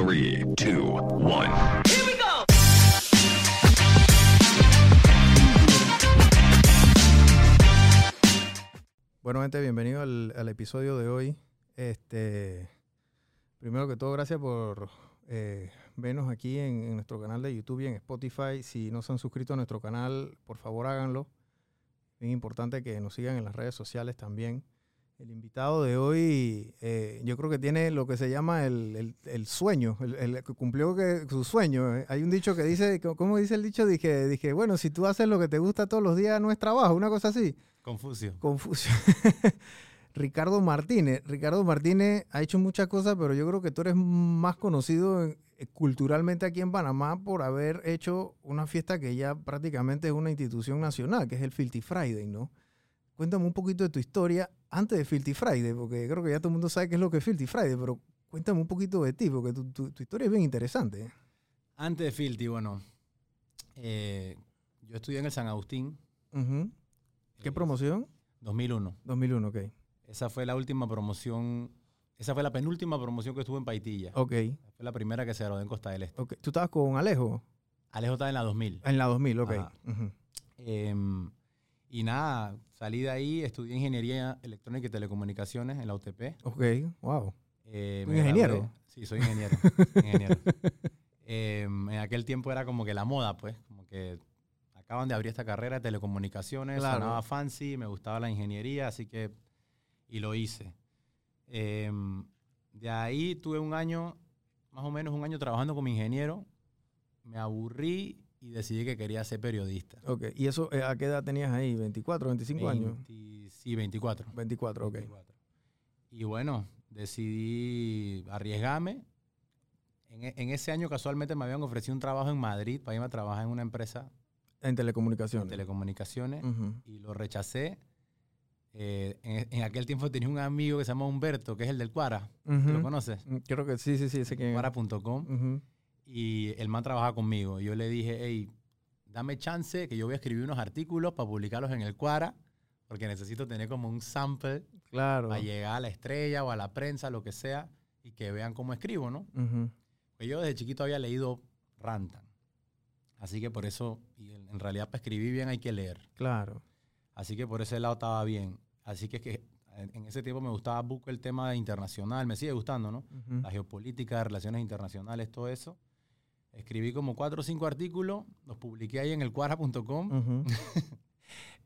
Three, two, one. Bueno, gente, bienvenido al, al episodio de hoy. Este, primero que todo, gracias por eh, vernos aquí en, en nuestro canal de YouTube y en Spotify. Si no se han suscrito a nuestro canal, por favor háganlo. Es importante que nos sigan en las redes sociales también. El invitado de hoy, eh, yo creo que tiene lo que se llama el, el- el sueño, el, el- que cumplió que, su sueño. Eh, Hay un dicho que dice, ¿cómo dice el dicho? Dije, dije, bueno, si tú haces lo que te gusta todos los días, no es trabajo, una cosa así. Confucio. Confusión. Ricardo Martínez. Ricardo Martínez ha hecho muchas cosas, pero yo creo que tú eres más conocido eh, culturalmente aquí en Panamá por haber hecho una fiesta que ya prácticamente es una institución nacional, que es el Filthy Friday, ¿no? Cuéntame un poquito de tu historia antes de Filthy Friday, porque creo que ya todo el mundo sabe qué es lo que es Filthy Friday, pero cuéntame un poquito de ti, porque tu, tu- tu historia es bien interesante. ¿eh? Antes de Filthy, bueno, eh, yo estudié en el San Agustín. ¿Qué eh, promoción? 2001. 2001, ok. Esa fue la última promoción, esa fue la penúltima promoción que estuve en Paitilla. Ok, Fue la primera que se graduó en Costa del Este. ok. ¿Tú estabas con Alejo? Alejo estaba en la 2000. En la 2000, ok. Em, y nada, salí de ahí, estudié Ingeniería Electrónica y Telecomunicaciones en la UTP. Ok, wow. Eh, ¿Tú me ingeniero? gradué- Sí, soy ingeniero. ingeniero. Em, en aquel tiempo era como que la moda, pues, como que acaban de abrir esta carrera de telecomunicaciones, Claro. sonaba fancy, me gustaba la ingeniería, así que, y lo hice. Em, de ahí tuve un año, más o menos un año trabajando como ingeniero, me aburrí y decidí que quería ser periodista. Ok, ¿y eso eh, a qué edad tenías ahí? ¿24, 25 años? 20 Sí, 24. 24, ok. 24. Y bueno, decidí arriesgarme. En, e- en ese año casualmente me habían ofrecido un trabajo en Madrid para irme a trabajar en una empresa En telecomunicaciones. telecomunicaciones Ujú. y lo rechacé. Eh, en, en aquel tiempo tenía un amigo que se llama Humberto, que es el del Cuara. ¿Tú Ujú. ¿Lo conoces? Mm, Creo que sí, sí, sí, sé quién es. Cuara.com. Ujú. Y el man trabaja conmigo. Y yo le dije, hey, dame chance que yo voy a escribir unos artículos para publicarlos en el Cuara, porque necesito tener como un sample Claro. para llegar a la estrella o a la prensa, lo que sea, y que vean cómo escribo, ¿no? Pues yo desde chiquito había leído Rantan. Así que por eso, y en realidad para escribir bien hay que leer. Claro. Así que por ese lado estaba bien. Así que, que en en ese tiempo me gustaba mucho el tema internacional, me sigue gustando, ¿no? La geopolítica, relaciones internacionales, todo eso. Escribí como cuatro o cinco artículos, los publiqué ahí en el cuara.com Ujú.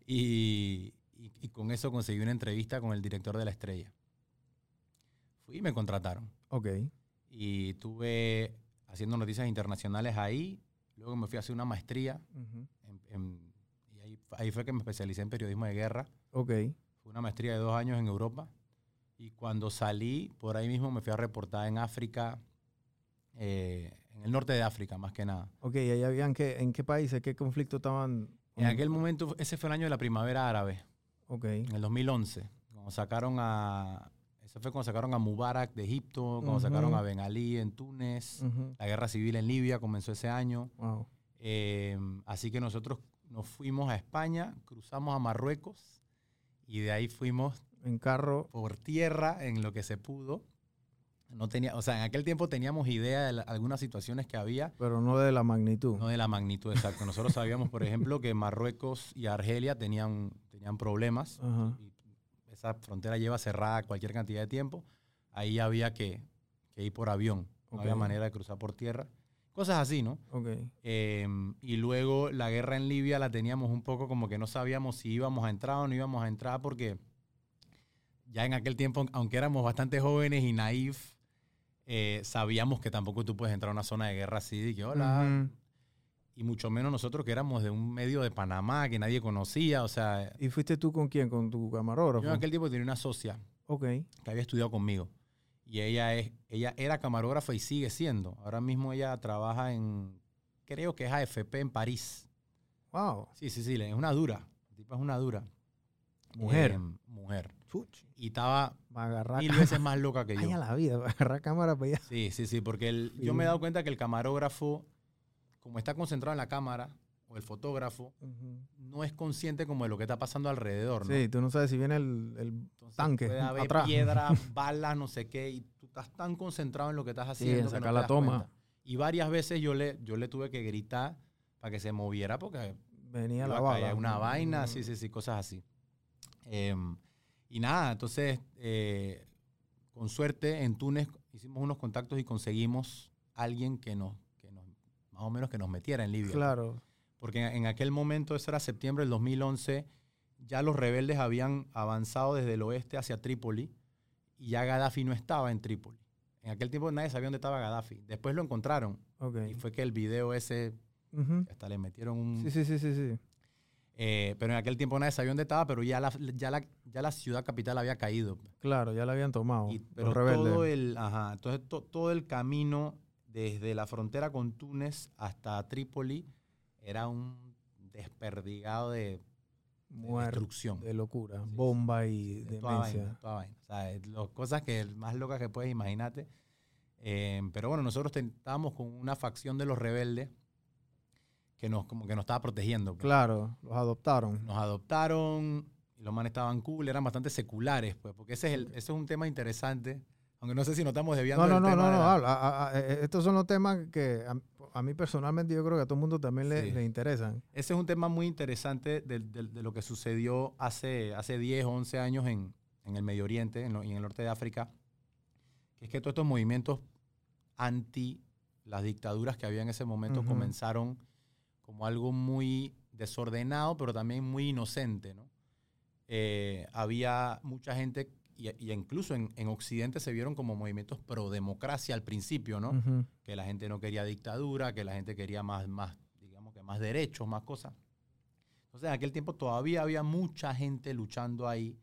y, y- y con eso conseguí una entrevista con el director de la estrella. Fui y me contrataron. Ok. Y estuve haciendo noticias internacionales ahí. Luego me fui a hacer una maestría. Ujú. en- en- y ahí, ahí fue que me especialicé en periodismo de guerra. Ok. Fue una maestría de dos años en Europa. Y cuando salí, por ahí mismo me fui a reportar en África, eh, en el norte de África, más que nada. Ok, ¿y ahí habían qué, en qué países, qué conflicto estaban? En aquel momento, ese fue el año de la primavera árabe, Ok. en el 2011. Cuando sacaron a. Ese fue cuando sacaron a Mubarak de Egipto, cuando Ujú. sacaron a Ben Ali en Túnez. Ujú. La guerra civil en Libia comenzó ese año. Wow. Eh, así que nosotros nos fuimos a España, cruzamos a Marruecos y de ahí fuimos En carro. por tierra en lo que se pudo. No tenía, o sea, en aquel tiempo teníamos idea de la- algunas situaciones que había, Pero no de la magnitud. no de la magnitud exacta. Nosotros sabíamos, por ejemplo, que Marruecos y Argelia tenían, tenían problemas. Y esa frontera lleva cerrada cualquier cantidad de tiempo. Ahí había que, que ir por avión. No había manera de cruzar por tierra. Cosas así, ¿no? Ok. Eh, y luego la guerra en Libia la teníamos un poco como que no sabíamos si íbamos a entrar o no íbamos a entrar porque ya en aquel tiempo, aunque éramos bastante jóvenes y naif, eh, sabíamos que tampoco tú puedes entrar a una zona de guerra así de que hola. Y mucho menos nosotros que éramos de un medio de Panamá que nadie conocía. O sea, ¿Y fuiste tú con quién? ¿Con tu camarógrafo? yo en aquel tiempo tenía una socia que había estudiado conmigo. Y ella, es, ella era camarógrafa y sigue siendo. Ahora mismo ella trabaja en, creo que es AFP en París. Wow. Sí, sí, sí, es una dura. La tipa es una dura. Mujer. Eh, mujer. Y estaba Mil veces más loca que Ay, a yo. la vida, agarrar cámara para allá. Sí, sí, sí, porque el- yo me he dado cuenta que el camarógrafo, como está concentrado en la cámara, o el fotógrafo, no es consciente como de lo que está pasando alrededor, ¿no? Sí, tú no sabes si viene el, el Entonces, tanque Puede haber atrás. piedra, balas, no sé qué, y tú estás tan concentrado en lo que estás Sí, haciendo. en que no sacar te la toma. cuenta. Y varias veces yo le, yo le tuve que gritar para que se moviera porque Venía la bala. una vaina, sí, sí, sí, cosas así. Em, y nada, entonces, eh, con suerte, en Túnez hicimos unos contactos y conseguimos alguien que nos, que nos, más o menos que nos metiera en Libia. Claro. Porque en, en aquel momento, eso era septiembre del 2011, ya los rebeldes habían avanzado desde el oeste hacia Trípoli y ya Gaddafi no estaba en Trípoli. En aquel tiempo nadie sabía dónde estaba Gaddafi. Después lo encontraron y fue que el video ese, hasta le metieron un... Sí, sí, sí, sí, sí. Eh, pero en aquel tiempo nadie sabía dónde estaba, pero ya la, ya la, ya la ciudad capital había caído. Claro, ya la habían tomado. Y- los pero rebeldes. todo el, ajá, entonces to- todo el camino desde la frontera con Túnez hasta Trípoli era un desperdigado de, de Muerte, destrucción. de locura, Sí, sí, bomba y de toda demencia. vaina, toda vaina. O sea, lo- cosas que más locas que puedes imaginarte. Eh, pero bueno, nosotros estábamos con una facción de los rebeldes que nos, como que nos estaba protegiendo. pues. Claro, los adoptaron. Nos adoptaron y los manes estaban cool, eran bastante seculares, pues, porque ese es, el, ese es un tema interesante. Aunque no sé si nos estamos desviando No, no, del no, tema no, no, la- eh, estos son los temas que a, a mí personalmente yo creo que a todo el mundo también le, Sí. le interesan. Ese es un tema muy interesante de, de- de lo que sucedió hace, hace 10 o 11 años en, en el Medio Oriente en lo- y en el norte de África, que es que todos estos movimientos anti las dictaduras que había en ese momento comenzaron como algo muy desordenado, pero también muy inocente. ¿no? Eh, había mucha gente, y, y incluso en, en Occidente se vieron como movimientos pro democracia al principio, ¿no? Ujú. que la gente no quería dictadura, que la gente quería más, más, digamos que más derechos, más cosas. Entonces, en aquel tiempo todavía había mucha gente luchando ahí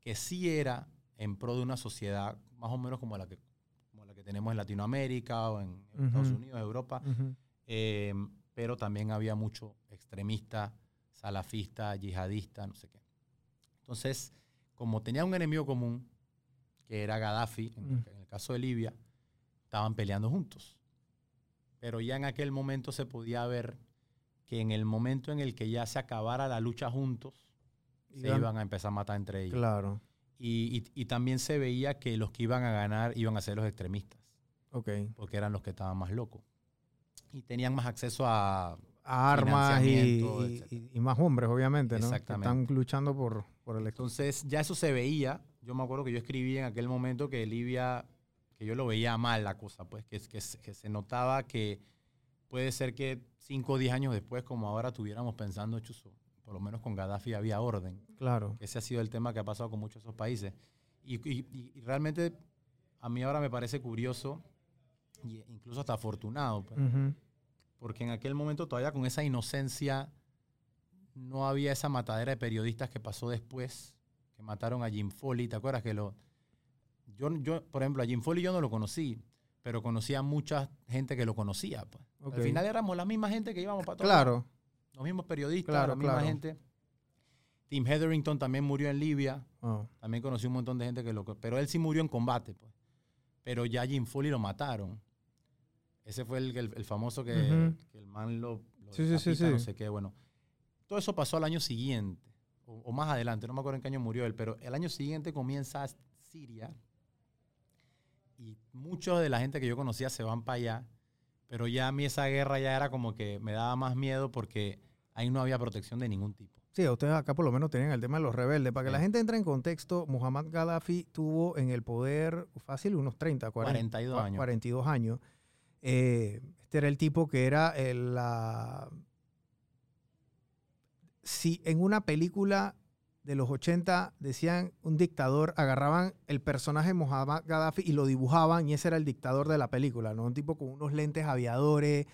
que sí era en pro de una sociedad más o menos como la que, como la que tenemos en Latinoamérica o en Estados Ujú. Unidos, Europa, Ujú. eh, pero también había mucho extremista, salafista, yihadista, no sé qué. Entonces, como tenía un enemigo común, que era Gaddafi, en, Mm. en el caso de Libia, estaban peleando juntos. Pero ya en aquel momento se podía ver que en el momento en el que ya se acabara la lucha juntos, se Iban- iban a empezar a matar entre ellos. Claro, Y, y- y también se veía que los que iban a ganar iban a ser los extremistas, ok. porque eran los que estaban más locos. Y tenían más acceso a, A armas y, más hombres, obviamente, ¿no? Que Exactamente. están luchando por, por el Entonces ya eso se veía. Yo me acuerdo que yo escribí en aquel momento que Libia, que yo lo veía mal la cosa, pues que, que, se- que se notaba que puede ser que 5 o 10 años después, como ahora, estuviéramos pensando, chuzo, por lo menos con Gaddafi había orden. Claro. Ese ha sido el tema que ha pasado con muchos de esos países. Y- y realmente a mí ahora me parece curioso incluso hasta afortunado, pues, porque en aquel momento todavía con esa inocencia no había esa matadera de periodistas que pasó después, que mataron a Jim Foley, ¿te acuerdas que lo yo, yo por ejemplo, a Jim Foley yo no lo conocí, pero conocía a mucha gente que lo conocía, pues. Al final éramos la misma gente que íbamos para todos Claro, los mismos periodistas, Claro, la misma claro. gente. Tim Hetherington también murió en Libia, Oh, también conocí un montón de gente que lo pero él sí murió en combate, pues. Pero ya Jim Foley lo mataron. Ese fue el, el- el famoso que, Ujú. que el man lo, lo Sí, sí, sí, no sé qué. Bueno, todo eso pasó al año siguiente, o, o más adelante, no me acuerdo en qué año murió él, pero el año siguiente comienza Siria y muchos de la gente que yo conocía se van para allá, pero ya a mí esa guerra ya era como que me daba más miedo porque ahí no había protección de ningún tipo. Sí, ustedes acá por lo menos tenían el tema de los rebeldes. Para que Sí. la gente entre en contexto, Muhammad Gaddafi tuvo en el poder fácil unos 30, 40, 42 cua- años. 42 años. Eh, este era el tipo que era el, la... Si en una película de los 80 decían un dictador, agarraban el personaje Muhammad Gaddafi y lo dibujaban y ese era el dictador de la película, ¿no? Un tipo con unos lentes aviadores.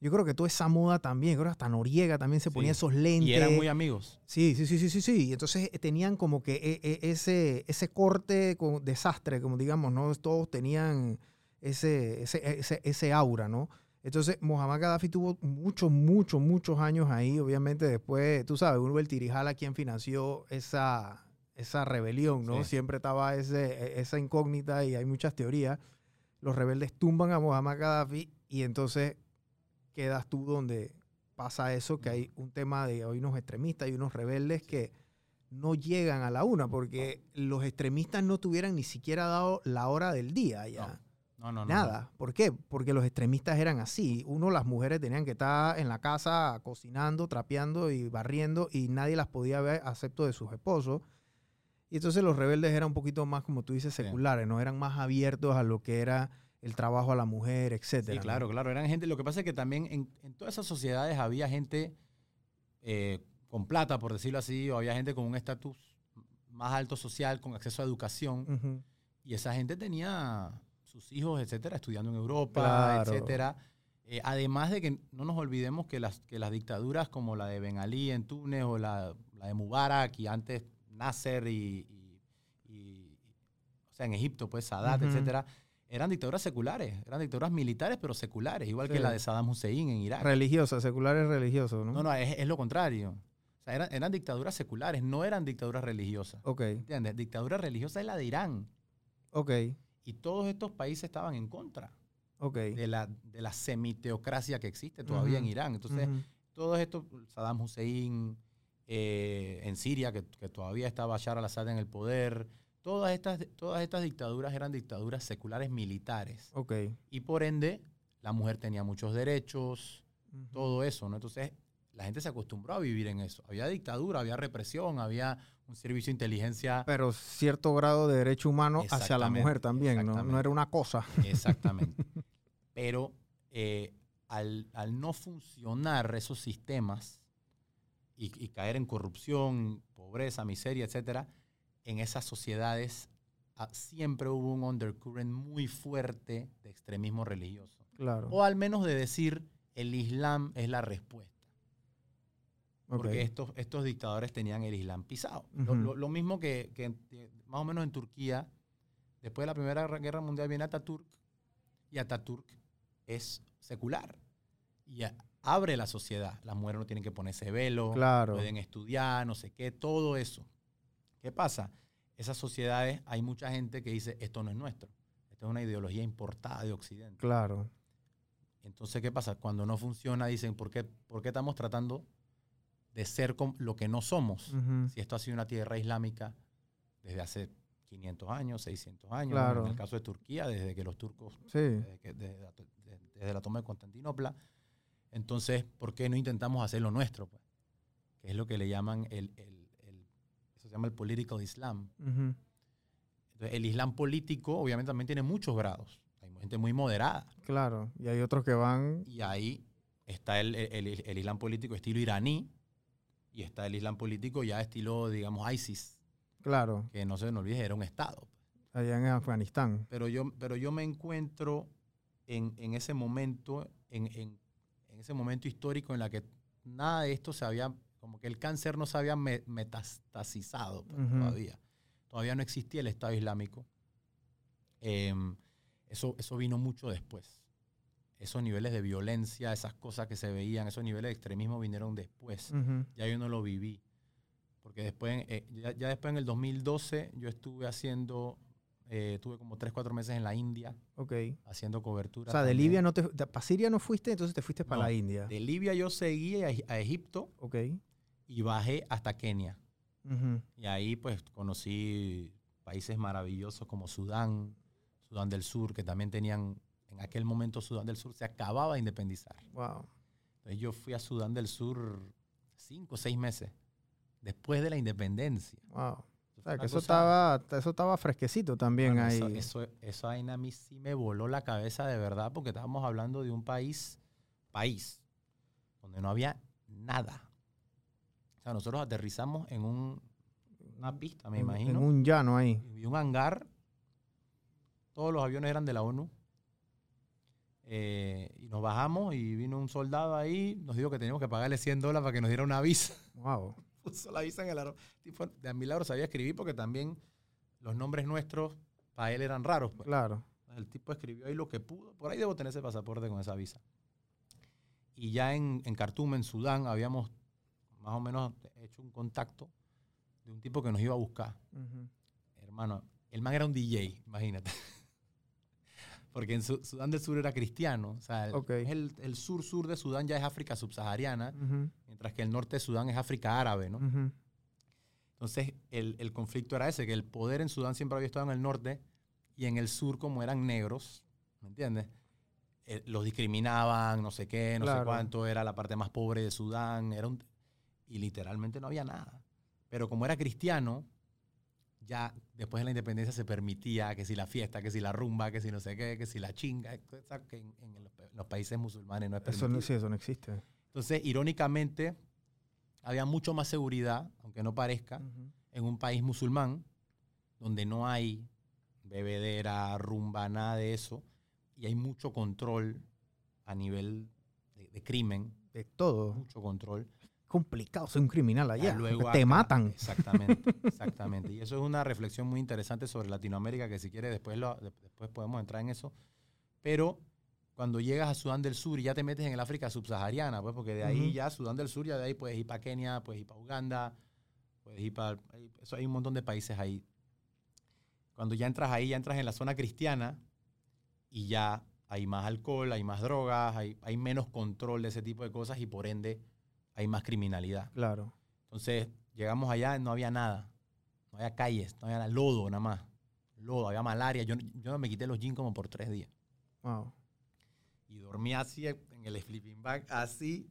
Yo creo que toda esa moda también, creo que hasta Noriega también se Sí. ponía esos lentes. Y eran muy amigos. Sí, sí, sí, sí, sí, sí. Y entonces eh, tenían como que ese, ese corte con desastre, como digamos, ¿no? Todos tenían ese, ese, ese, ese aura, ¿no? Entonces, Mohamed Gaddafi tuvo muchos, muchos, muchos años ahí. Obviamente, después, tú sabes, Uno el Tirijala quien financió esa, esa rebelión, ¿no? Sí. Siempre estaba ese, e- esa incógnita y hay muchas teorías. Los rebeldes tumban a Mohamed Gaddafi y entonces quedas tú donde pasa eso, que hay un tema de hay unos extremistas y unos rebeldes que no llegan a la una, porque los extremistas no tuvieran ni siquiera dado la hora del día ya. No. No, no, no. Nada. ¿Por qué? Porque los extremistas eran así. Uno, las mujeres tenían que estar en la casa cocinando, trapeando y barriendo y nadie las podía ver excepto de sus esposos. Y entonces los rebeldes eran un poquito más, como tú dices, Sí. seculares, ¿no? Eran más abiertos a lo que era el trabajo a la mujer, etcétera. Sí, ¿no? claro, claro. Eran gente. Lo que pasa es que también en, en todas esas sociedades había gente eh, con plata, por decirlo así, o había gente con un estatus más alto social, con acceso a educación. Y esa gente tenía sus hijos, etcétera, estudiando en Europa, Claro. etcétera. Eh, además de que no nos olvidemos que las, que las dictaduras como la de Ben Ali en Túnez o la, la de Mubarak y antes Nasser y, y- y- o sea, en Egipto, pues Sadat, etcétera, eran dictaduras seculares, eran dictaduras militares, pero seculares, igual que la de Saddam Hussein en Irak. Religiosas, seculares religiosos, ¿no? No, no, es, es lo contrario. O sea, eran, eran dictaduras seculares, no eran dictaduras religiosas. Ok, ¿Entiendes? Dictadura religiosa es la de Irán. ok, Y todos estos países estaban en contra de la, de la semiteocracia que existe todavía en. Irán. Entonces, Ujú. todos estos, Saddam Hussein eh, en Siria, que, que todavía está Bashar al-Assad en el poder, todas estas, todas estas dictaduras eran dictaduras seculares militares. Y por ende, la mujer tenía muchos derechos, todo eso, ¿no? Entonces, la gente se acostumbró a vivir en eso. Había dictadura, había represión, había un servicio de inteligencia. Pero cierto grado de derecho humano hacia la mujer también, ¿no? No era una cosa. Exactamente. Pero eh, al, al no funcionar esos sistemas y, y caer en corrupción, pobreza, miseria, etcétera, en esas sociedades ah, siempre hubo un undercurrent muy fuerte de extremismo religioso. Claro. O al menos de decir el Islam es la respuesta. Porque estos, estos dictadores tenían el Islam pisado. Lo- Ujú. lo, lo mismo que, más o menos en Turquía, después de la Primera Guerra Mundial viene Ataturk, y Ataturk es secular. Y a- abre la sociedad. Las mujeres no tienen que ponerse velo, Claro. pueden estudiar, no sé qué, todo eso. ¿Qué pasa? Esas sociedades, hay mucha gente que dice, esto no es nuestro. Esto es una ideología importada de Occidente. Claro. Entonces, ¿qué pasa? Cuando no funciona, dicen, ¿por qué, por qué estamos tratando de ser lo que no somos? Si esto ha sido una tierra islámica desde hace 500 años, 600 años, Claro. en el caso de Turquía, desde que los turcos, Sí. desde, que- desde la, desde toma de Constantinopla, entonces, ¿por qué no intentamos hacer lo nuestro? pues? Que es lo que le llaman el, el- el- eso se llama el political Islam. Entonces, el Islam político, obviamente, también tiene muchos grados. Hay gente muy moderada. Claro. Y hay otros que van. Y ahí está el- el Islam político estilo iraní y está el Islam político ya estilo, digamos, ISIS, Claro. que no se nos olvide, era un Estado. Allá en Afganistán. Pero yo, pero yo me encuentro en, en ese momento, en, en- en ese momento histórico en la que nada de esto se había, como que el cáncer no se había me- metastasizado pues, todavía. Todavía no existía el Estado Islámico. Em, eso, eso vino mucho después. Esos niveles de violencia, esas cosas que se veían, esos niveles de extremismo vinieron después Ujú. ya yo no lo viví. Porque después, eh, ya, ya después en el 2012, yo estuve haciendo, eh, tuve como 3, 4 meses en la India Ok. haciendo cobertura. O sea, de también. Libia no te. Para Siria no fuiste, entonces te fuiste para No, la India. De Libia yo seguí a, a Egipto Ok. y bajé hasta Kenia. Ujú. Y ahí pues conocí países maravillosos como Sudán, Sudán del Sur, que también tenían, en aquel momento Sudán del Sur se acababa de independizar. Wow. Entonces yo fui a Sudán del Sur cinco o seis meses después de la independencia. Wow. O sea, que eso cosa- estaba, eso estaba fresquecito también ahí. Eso, eso, eso vaina a mí sí me voló la cabeza de verdad, porque estábamos hablando de un país, país, donde no había nada. O sea, nosotros aterrizamos en un, una pista, me en, imagino, en un llano ahí. y un hangar. Todos los aviones eran de la ONU. Eh, y nos bajamos y vino un soldado ahí, nos dijo que teníamos que pagarle 100 dólares para que nos diera una visa. Wow. puso la visa en el aeropuerto. Tipo, de milagro sabía escribir porque también los nombres nuestros para él eran raros. pues. Claro. El tipo escribió ahí lo que pudo. Por ahí debo tener ese pasaporte con esa visa. Y ya en, en Khartoum, en Sudán, habíamos más o menos hecho un contacto de un tipo que nos iba a buscar. Hermano, el man era un DJ, imagínate. Porque en Su- Sudán del Sur era cristiano. O sea, el, Ok. el, el sur-sur de Sudán ya es África subsahariana, Ujú. mientras que el norte de Sudán es África árabe, ¿no? Ujú. Entonces, el, el conflicto era ese, que el poder en Sudán siempre había estado en el norte y en el sur, como eran negros, ¿Me entiendes? Eh, los discriminaban, no sé qué, no sé Claro. cuánto, era la parte más pobre de Sudán, era un, y literalmente no había nada. Pero como era cristiano, ya después de la independencia se permitía que si la fiesta, que si la rumba, que si no sé qué, que si la chinga, cosas que en, en los, pa- los países musulmanes no es Eso permitido. no, sí, eso no existe. Entonces, irónicamente, había mucho más seguridad, aunque no parezca, Ujú. en un país musulmán donde no hay bebedera, rumba, nada de eso, y hay mucho control a nivel de, de crimen, De todo. mucho control. Complicado ser un criminal allá. Luego te acá- matan. Exactamente, exactamente. Y eso es una reflexión muy interesante sobre Latinoamérica, que si quieres después, lo- de- después podemos entrar en eso. Pero cuando llegas a Sudán del Sur y ya te metes en el África subsahariana, pues porque de ahí Ujú. ya Sudán del Sur, ya de ahí puedes ir para Kenia, puedes ir para Uganda, puedes ir para... Eso hay un montón de países ahí. Cuando ya entras ahí, ya entras en la zona cristiana y ya hay más alcohol, hay más drogas, hay, hay menos control de ese tipo de cosas y por ende hay más criminalidad. Claro. Entonces, llegamos allá, no había nada. No había calles, no había nada, lodo nada más. Lodo, había malaria. Yo, yo no me quité los jeans como por tres días. Wow. Y dormía así en el sleeping bag, así,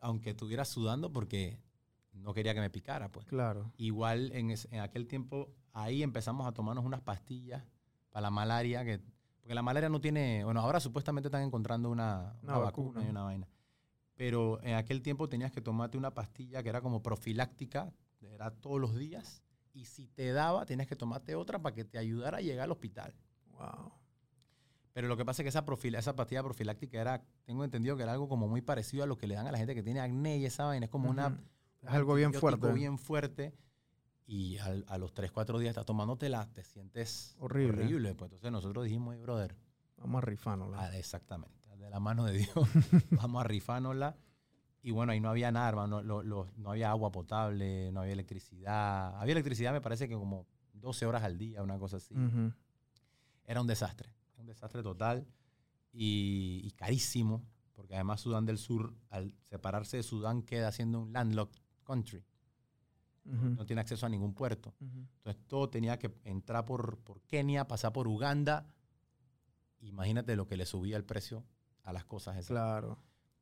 aunque estuviera sudando porque no quería que me picara, pues. Claro. Igual en, ese- en aquel tiempo, ahí empezamos a tomarnos unas pastillas para la malaria, que, porque la malaria no tiene, bueno, ahora supuestamente están encontrando una, Una una vacuna. vacuna. y una vaina. Pero en aquel tiempo tenías que tomarte una pastilla que era como profiláctica, era todos los días, y si te daba, tenías que tomarte otra para que te ayudara a llegar al hospital. Wow. Pero lo que pasa es que esa, profila- esa pastilla profiláctica era, tengo entendido que era algo como muy parecido a lo que le dan a la gente que tiene acné y esa vaina. Es como una. Es algo bien fuerte. bien fuerte. Y al- a los 3, 4 días estás tomándotela, te sientes Horrible. horrible. Pues entonces nosotros dijimos, "Hey, brother, Vamos a rifarnos. ah, exactamente, de la mano de Dios, vamos a rifárnosla. Y bueno, ahí no había nada, hermano. lo- lo- no había agua potable, no había electricidad. Había electricidad, me parece que como 12 horas al día, una cosa así. Era un desastre, un desastre total y, y carísimo, porque además Sudán del Sur, al separarse de Sudán, queda siendo un landlocked country. No tiene acceso a ningún puerto. Entonces todo tenía que entrar por, por Kenia, pasar por Uganda. Imagínate lo que le subía el precio a las cosas esas. Claro.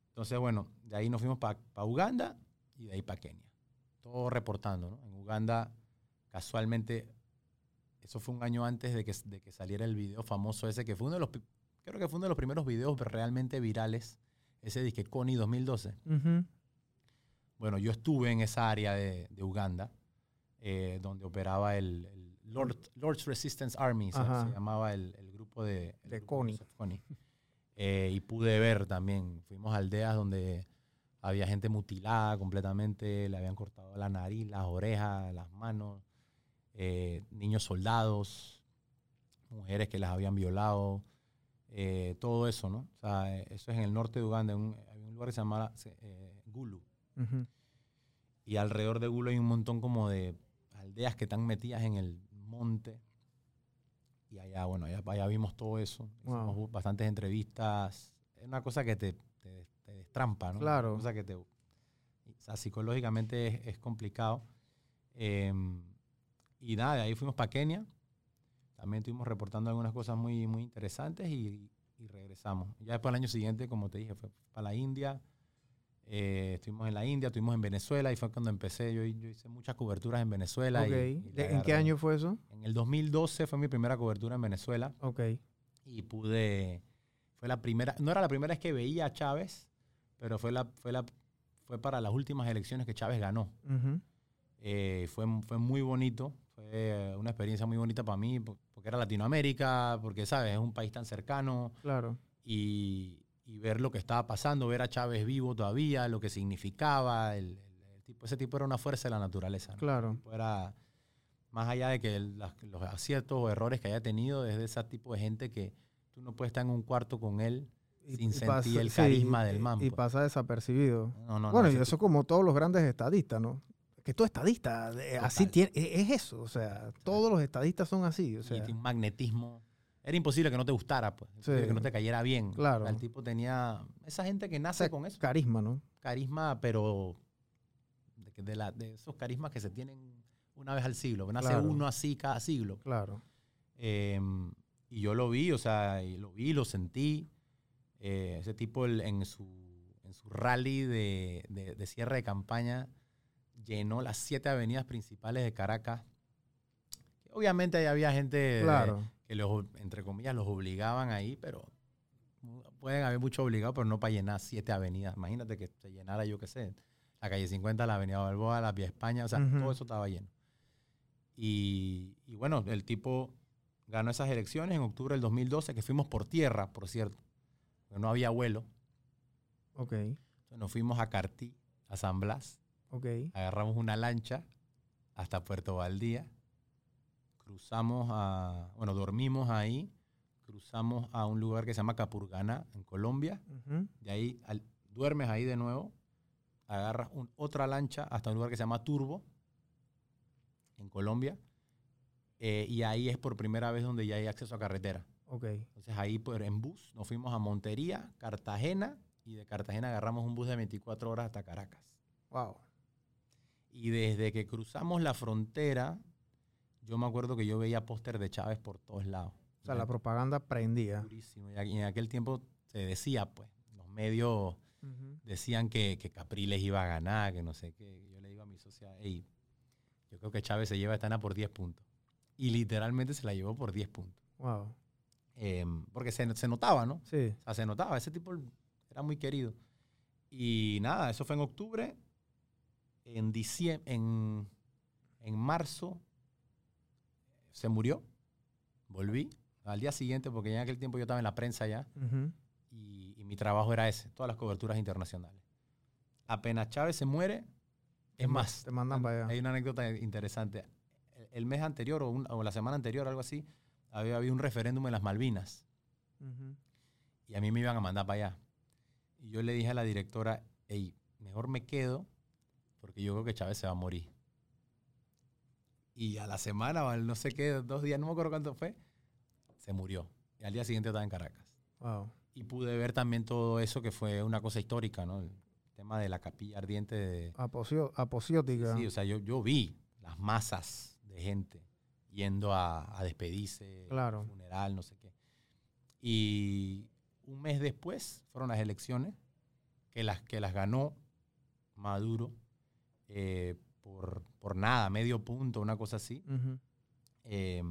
Entonces, bueno, de ahí nos fuimos para Uganda y de ahí para Kenia. Todo reportando, ¿no? En Uganda, casualmente, eso fue un año antes de que, de que saliera el video famoso ese, que fue uno de los, creo que fue uno de los primeros videos realmente virales, ese disque Connie 2012. Ujú. Bueno, yo estuve en esa área de, de Uganda, eh, donde operaba el, el Lord, Lord's Resistance Army, se, llamaba el, el grupo de, el De grupo Connie. Eh, y pude ver también, fuimos a aldeas donde había gente mutilada completamente, le habían cortado la nariz, las orejas, las manos, eh, niños soldados, mujeres que las habían violado, eh, todo eso, ¿no? O sea, eso es en el norte de Uganda, un, había un lugar que se eh, Gulu. Y alrededor de Gulo hay un montón como de aldeas que están metidas en el monte. Y allá, bueno, allá, allá vimos todo eso. Wow. Hicimos bastantes entrevistas. Es una cosa que te, te, te destrampa, ¿no? Claro. Una cosa que te... O sea, psicológicamente es, es complicado. Em, y nada, de ahí fuimos para Kenia. También estuvimos reportando algunas cosas muy, muy interesantes y, y regresamos. Ya después el año siguiente, como te dije, fue para la India. Eh, estuvimos en la India, estuvimos en Venezuela y fue cuando empecé. Yo, yo hice muchas coberturas en Venezuela. Ok. y- y le ¿De- ¿En qué año fue eso? En el 2012 fue mi primera cobertura en Venezuela Ok. y pude. Fue la primera. No era la primera vez que veía a Chávez, pero fue, la, fue, la, fue para las últimas elecciones que Chávez ganó. Eh, fue, fue muy bonito, fue una experiencia muy bonita para mí, po- porque era Latinoamérica, porque, ¿sabes? Es un país tan cercano Claro. y, y ver lo que estaba pasando, ver a Chávez vivo todavía, lo que significaba. El, el- el tipo, ese tipo era una fuerza de la naturaleza. ¿no? Claro. Era, más allá de que el- los aciertos o errores que haya tenido, es de ese tipo de gente que tú no puedes estar en un cuarto con él sin sentir el carisma del man, Y pues. pasa desapercibido. No, no, no, bueno, y eso como todos los grandes estadistas, ¿no? Que todo estadista, eh, así tiene, e- es eso, o sea, todos los estadistas son así, o y sea, tiene un magnetismo. Era imposible que no te gustara, pues. Sí. que no te cayera bien. Claro. El tipo tenía esa gente que nace con eso. carisma, ¿no? Carisma, pero de la- de esos carismas que se tienen una vez al siglo. que Nace Claro. uno así cada siglo. Claro. Eh, y yo lo vi, o sea, lo vi, lo sentí. Eh, ese tipo el- en, su, en su rally de, de- de cierre de campaña llenó las siete avenidas principales de Caracas. Obviamente ahí había gente de- Claro. que los, entre comillas, los obligaban ahí, pero pueden haber mucho obligado, pero no para llenar siete avenidas. Imagínate que se llenara, yo qué sé, la calle 50, la avenida Balboa, la Vía España, o sea, todo eso estaba lleno. Y, y bueno, el tipo ganó esas elecciones en octubre del 2012, que fuimos por tierra, por cierto, porque no había vuelo. Ok, Entonces nos fuimos a Cartí, a San Blas, ok. agarramos una lancha hasta Puerto Valdía, cruzamos a, bueno, dormimos ahí, cruzamos a un lugar que se llama Capurganá, en Colombia, de ahí al- duermes ahí de nuevo, agarras un- otra lancha hasta un lugar que se llama Turbo, en Colombia, eh, y ahí es por primera vez donde ya hay acceso a carretera. Ok, Entonces ahí pues, en bus nos fuimos a Montería, Cartagena, y de Cartagena agarramos un bus de 24 horas hasta Caracas. wow. Y desde que cruzamos la frontera, yo me acuerdo que yo veía póster de Chávez por todos lados. O sea, la propaganda prendía. Durísimo. Y en aquel tiempo se decía, pues, los medios decían que, que Capriles iba a ganar, que no sé qué. Yo le digo a mi socia, hey, yo creo que Chávez se lleva esta Ana por 10 puntos. Y literalmente se la llevó por 10 puntos. Wow. Em, porque se, se notaba, ¿no? Sí. O sea, se notaba, ese tipo era muy querido. Y nada, eso fue en octubre. En diciembre, en, en marzo, se murió. Volví al día siguiente, porque ya en aquel tiempo yo estaba en la prensa ya, Ujú. y, y mi trabajo era ese, todas las coberturas internacionales. Apenas Chávez se muere, es más, Te mandan para allá. hay una anécdota interesante. El, el mes anterior o, un- o la semana anterior, algo así, había habido un referéndum en las Malvinas Ujú. y a mí me iban a mandar para allá. Y yo le dije a la directora, hey, mejor me quedo porque yo creo que Chávez se va a morir. Y a la semana o al no sé qué, dos días, no me acuerdo cuánto fue, se murió. Y al día siguiente estaba en Caracas. Wow. Y pude ver también todo eso que fue una cosa histórica, ¿no? Tema de la capilla ardiente de... Aposio- aposiótica. Sí, o sea, yo, yo vi las masas de gente yendo a, a despedirse, Claro. funeral, no sé qué. Y un mes después fueron las elecciones, que las, que las ganó Maduro eh, por, por nada, medio punto, una cosa así. Eh,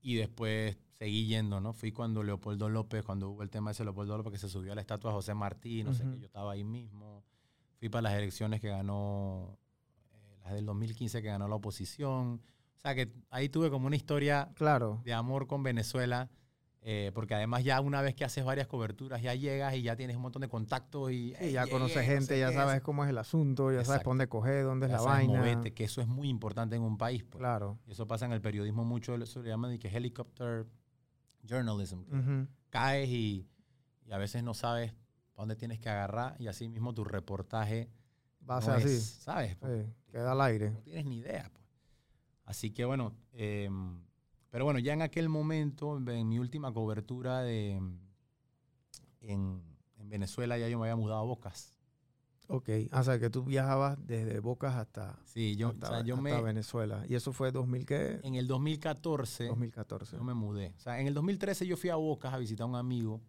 y después seguí yendo, ¿no? Fui cuando Leopoldo López, cuando hubo el tema ese Leopoldo López, que se subió a la estatua de José Martí, no sé Ujú. qué, yo estaba ahí mismo. Fui para las elecciones que ganó, eh, las del 2015 que ganó la oposición. O sea que ahí tuve como una historia Claro. de amor con Venezuela, eh, porque además ya una vez que haces varias coberturas, ya llegas y ya tienes un montón de contactos y Sí, "Ey, ya conoces no gente, sé ya qué". sabes cómo es el asunto, ya sabes por dónde coger, dónde es Ya la sabes vaina. moverte, que eso es muy importante en un país. Pues. Claro. Y eso pasa en el periodismo mucho, eso le llaman de que helicopter journalism. Ujú. Caes y, y a veces no sabes para dónde tienes que agarrar y así mismo tu reportaje Va a no ser así. es, ¿sabes? Sí, queda al aire. no tienes ni idea. Pues. Así que bueno, em, pero bueno, ya en aquel momento, en mi última cobertura de, en, en Venezuela, ya yo me había mudado a Bocas. Ok. O sea, que tú viajabas desde Bocas hasta, Sí, yo, hasta, o sea, yo hasta me, Venezuela. ¿Y eso fue 2000 qué? en el 2014, 2014. yo me mudé. O sea, en el 2013 yo fui a Bocas a visitar a un amigo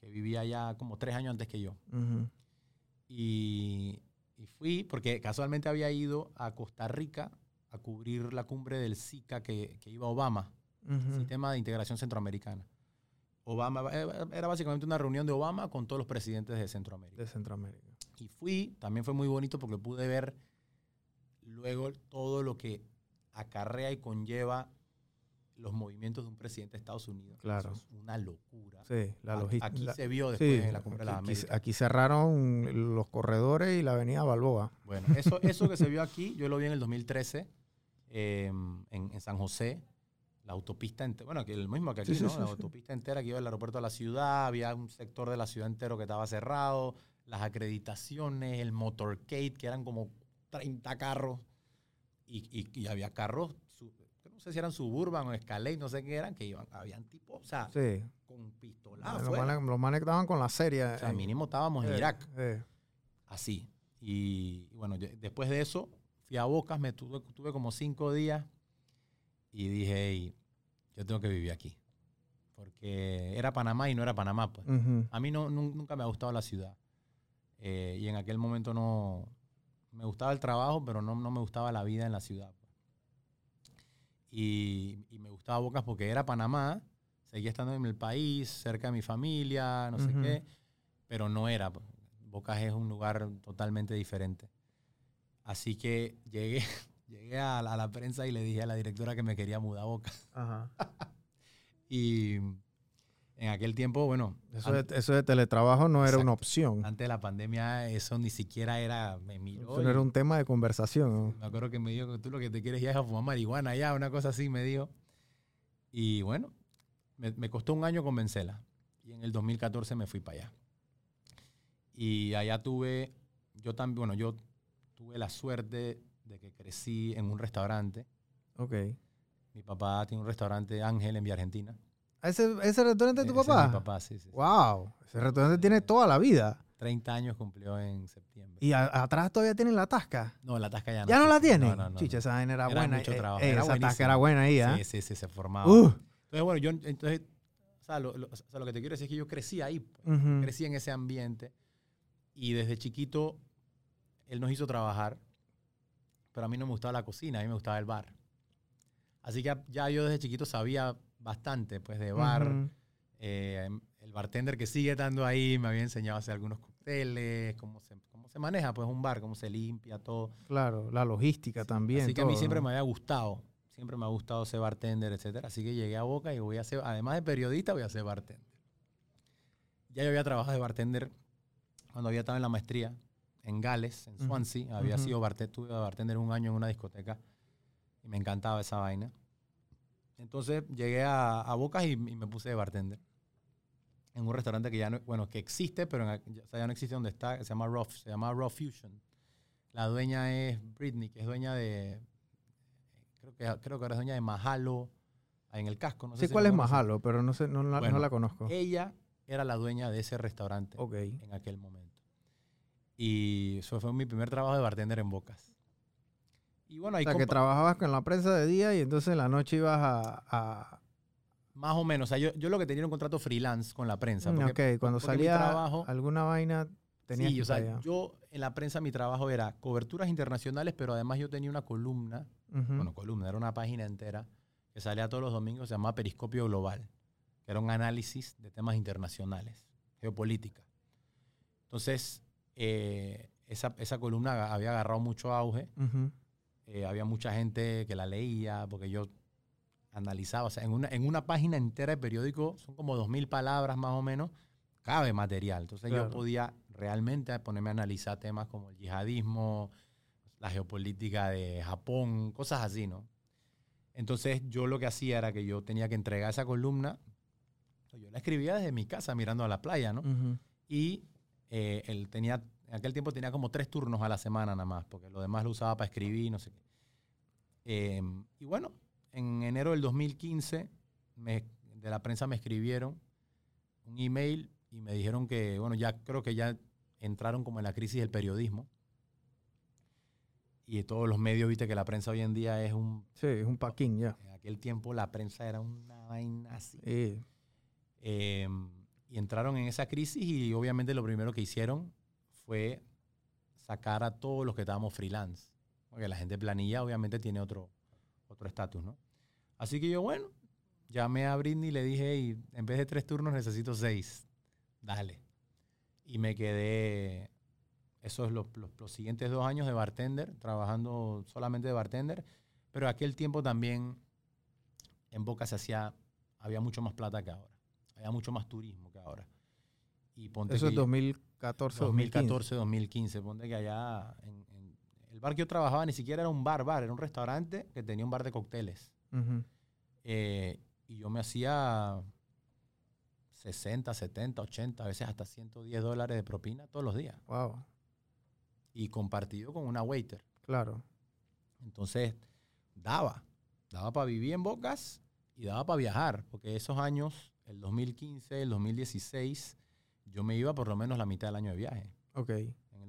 que vivía allá como tres años antes que yo. Y, y fui porque casualmente había ido a Costa Rica a cubrir la cumbre del SICA que, que iba Obama, Ujú. Sistema de Integración Centroamericana. Obama, eh, era básicamente una reunión de Obama con todos los presidentes de Centroamérica. De Centroamérica. Y fui, también fue muy bonito porque pude ver luego todo lo que acarrea y conlleva los movimientos de un presidente de Estados Unidos. Claro. Eso es una locura. Sí, la logística. Aquí la- se vio después Sí, en la cumbre de las aquí, Américas. aquí cerraron los corredores y la avenida Balboa. Bueno, eso, eso que se vio aquí, yo lo vi en el 2013 eh, en, en San José, la autopista entera, bueno, que el mismo que aquí, Sí, ¿no? sí, la autopista entera que iba del aeropuerto a la ciudad, había un sector de la ciudad entero que estaba cerrado, las acreditaciones, el motorcade, que eran como 30 carros, y, y- y había carros, su- no sé si eran Suburban o Escalade, no sé qué eran, que iban, habían tipo, o sea, Sí. con pistolas los, manes, los manes estaban con la serie. O sea, en- mínimo estábamos en eh, Irak eh. así. Y, y bueno, yo- después de eso, fui a Bocas, me tuve, tuve como cinco días y dije, "Ey, yo tengo que vivir aquí. porque era Panamá y no era Panamá. Pues. A mí no, nun- nunca me ha gustado la ciudad. Eh, y en aquel momento no... Me gustaba el trabajo, pero no, no me gustaba la vida en la ciudad. Y, y me gustaba Bocas porque era Panamá, seguía estando en el país, cerca de mi familia, no sé qué, pero no era. pues. Bocas es un lugar totalmente diferente. Así que llegué, llegué a, la, a la prensa y le dije a la directora que me quería mudar a Bocas. Ajá. Y en aquel tiempo, bueno, Eso, de, eso de teletrabajo no era Exacto. una opción. antes de la pandemia eso ni siquiera era, me miró. Eso no era un tema de conversación. ¿no? Me acuerdo que me dijo que tú lo que te quieres ya es a fumar marihuana, ya, una cosa así me dijo. Y bueno, me, me costó un año convencerla. Y en el 2014 me fui para allá. Y allá tuve, yo también, bueno, yo tuve la suerte de que crecí en un restaurante. Ok. Mi papá tiene un restaurante Ángel en Vía Argentina. ¿Ese, ese restaurante de tu Ese es papá? mi papá, sí, sí. Wow. Ese restaurante tiene toda la vida. 30 años cumplió en septiembre. Y a- atrás todavía tienen la tasca. no, la tasca ya no. ¿Ya no la tienen? No, no, no, Chicha, esa vaina era, Era buena. mucho Eh, trabajo, eh, era esa tasca era buena ahí, ¿ah? Sí, sí, sí, se formaba. Uh, Entonces, bueno, yo entonces, o sea, lo, lo- o sea, lo que te quiero decir es que yo crecí ahí, pues. ujú. crecí en ese ambiente y desde chiquito él nos hizo trabajar, pero a mí no me gustaba la cocina, a mí me gustaba el bar. Así que ya yo desde chiquito sabía bastante, pues, de bar. Eh, el bartender que sigue estando ahí me había enseñado a hacer algunos cócteles, cómo se, cómo se maneja, pues, un bar, cómo se limpia, todo. Claro, la logística también. Así que a mí siempre ¿no? me había gustado. Siempre me ha gustado ser bartender, etcétera. Así que llegué a Boca y voy a ser, además de periodista, voy a ser bartender. Ya yo había trabajado de bartender cuando había estado en la maestría en Gales, en. Swansea. Había Ujú. sido bartender, tuve bartender un año en una discoteca y me encantaba esa vaina. Entonces llegué a, a Bocas y, y me puse de bartender en un restaurante que ya no, bueno, que existe, pero en ya- o sea, ya no existe donde está, se llama Raw, se llama Raw Fusion. La dueña es Britney, que es dueña de, creo que, creo que ahora es dueña de Mahalo, en el casco. No sé si cuál es conoces. Mahalo, pero no sé, no, la- no la conozco. Ella era la dueña de ese restaurante en aquel momento. Y eso fue mi primer trabajo de bartender en Bocas. Y bueno, O sea, que trabajabas con la prensa de día y entonces en la noche ibas a... a- más o menos, o sea, yo, yo lo que tenía era un contrato freelance con la prensa. Mm, porque- ok, cuando porque salía trabajo- alguna vaina tenías sí, que o sea, allá. yo en la prensa mi trabajo era coberturas internacionales, pero además yo tenía una columna, bueno, columna, era una página entera que salía todos los domingos, se llamaba Periscopio Global, que era un análisis de temas internacionales, geopolítica. Entonces, eh, esa, esa columna había agarrado mucho auge, Ujú. Eh, había mucha gente que la leía, porque yo analizaba, o sea, en una, en una página entera de periódico, son como dos mil palabras más o menos, cabe material. Entonces Claro. yo podía realmente ponerme a analizar temas como el yihadismo, la geopolítica de Japón, cosas así, ¿no? Entonces yo lo que hacía era que yo tenía que entregar esa columna, yo la escribía desde mi casa mirando a la playa, ¿no? Ujú. Y eh, él tenía, en aquel tiempo tenía como tres turnos a la semana nada más, porque lo demás lo usaba para escribir, no sé qué. Eh, y bueno, en enero del 2015, me- de la prensa me escribieron un email y me dijeron que, bueno, ya creo que ya entraron como en la crisis del periodismo. Y todos los medios, viste que la prensa hoy en día es un... Sí, es un paquín ya. En aquel tiempo la prensa era una vaina así. Sí. Eh, y entraron en esa crisis y obviamente lo primero que hicieron fue sacar a todos los que estábamos freelance. Porque la gente planilla obviamente tiene otro otro estatus, ¿no? Así que yo, bueno, llamé a Britney y le dije, "Ey, en vez de tres turnos necesito seis. Dale. Y me quedé, esos los, los, los siguientes dos años de bartender, trabajando solamente de bartender. Pero aquel tiempo también en Boca se hacía, había mucho más plata que ahora. Había mucho más turismo que ahora. Y ponte Eso es 2014, 2015. 2014, 2015. Ponte que allá, en, en- el bar que yo trabajaba ni siquiera era un bar, bar, era un restaurante que tenía un bar de cócteles. Eh, y yo me hacía 60, 70, 80, a veces hasta 110 dólares de propina todos los días. Wow, Y compartido con una waiter. claro. Entonces, daba. Daba para vivir en Bocas y daba para viajar. Porque esos años, el 2015, el 2016, yo me iba por lo menos la mitad del año de viaje. Ok.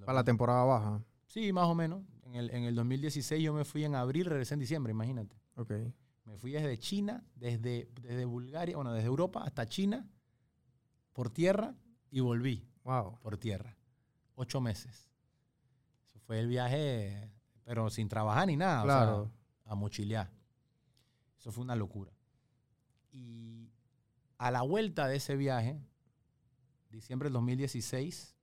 Para la 2000. temporada baja. Sí, más o menos. En el, en el 2016 yo me fui en abril, regresé en diciembre, imagínate. Ok. Me fui desde China, desde, desde Bulgaria, bueno, desde Europa hasta China, por tierra, y volví Wow. por tierra. Ocho meses. Eso fue el viaje, pero sin trabajar ni nada. o sea, Claro. a mochilear. Eso fue una locura. Y a la vuelta de ese viaje, diciembre del 2016,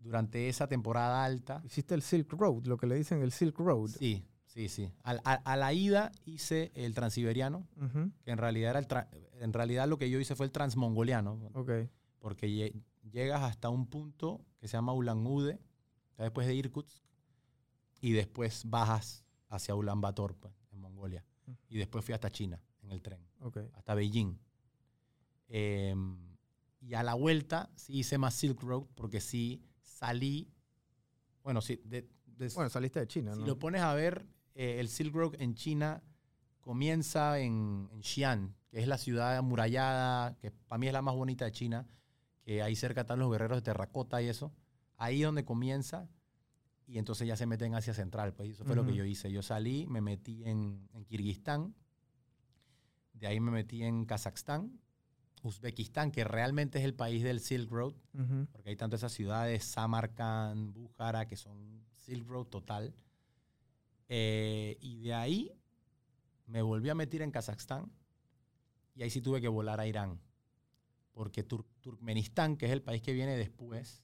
durante esa temporada alta, Hiciste el Silk Road, lo que le dicen el Silk Road. sí, sí, sí. A, a la ida hice el transiberiano, que en realidad, era el tra- en realidad lo que yo hice fue el transmongoliano, Ok. porque lle- llegas hasta un punto que se llama Ulan Ude, después de Irkutsk, y después bajas hacia Ulan Bator, pues, en Mongolia. Mm. Y después fui hasta China, en el tren, Ok. hasta Beijing. Em, y a la vuelta sí hice más Silk Road, porque sí salí, bueno, sí, de- de- Bueno, saliste de China, si ¿no? lo pones a ver, eh, el Silk Road en China comienza en, en Xi'an, que es la ciudad amurallada, que para mí es la más bonita de China, que ahí cerca están los guerreros de terracota y eso. Ahí es donde comienza y entonces ya se mete en Asia Central. Pues eso fue lo que yo hice. Yo salí, me metí en, en Kirguistán, de ahí me metí en Kazajstán, Uzbekistán, que realmente es el país del Silk Road, porque hay tanto esas ciudades, Samarkand, Bújara, que son Silk Road total. Eh, y de ahí me volví a meter en Kazajstán y ahí sí tuve que volar a Irán, porque Tur- Turkmenistán, que es el país que viene después,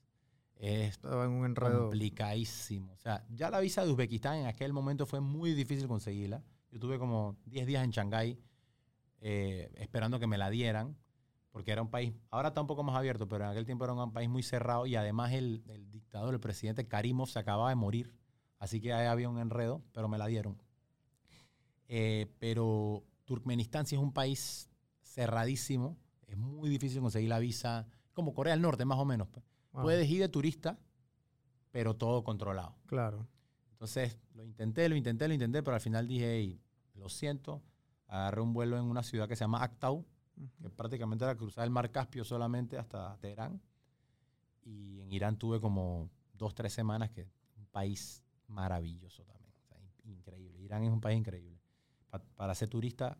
es Estaba en un enredo. complicadísimo. O sea, ya la visa de Uzbekistán en aquel momento fue muy difícil conseguirla. Yo tuve como 10 días en Shanghái eh, esperando que me la dieran, porque era un país, ahora está un poco más abierto, pero en aquel tiempo era un país muy cerrado y además el, el dictador, el presidente Karimov se acababa de morir, así que ahí había un enredo, pero me la dieron. Eh, pero Turkmenistán sí es un país cerradísimo, es muy difícil conseguir la visa, como Corea del Norte más o menos. pues. Wow, Puedes ir de turista, pero todo controlado. Claro. Entonces lo intenté, lo intenté, lo intenté, pero al final dije, "Ey, lo siento. Agarré un vuelo en una ciudad que se llama Que prácticamente era cruzar el mar Caspio solamente hasta Teherán. Y en Irán tuve como dos, tres semanas, que es un país maravilloso también. o sea, in- increíble. Irán es un país increíble. Pa- para ser turista,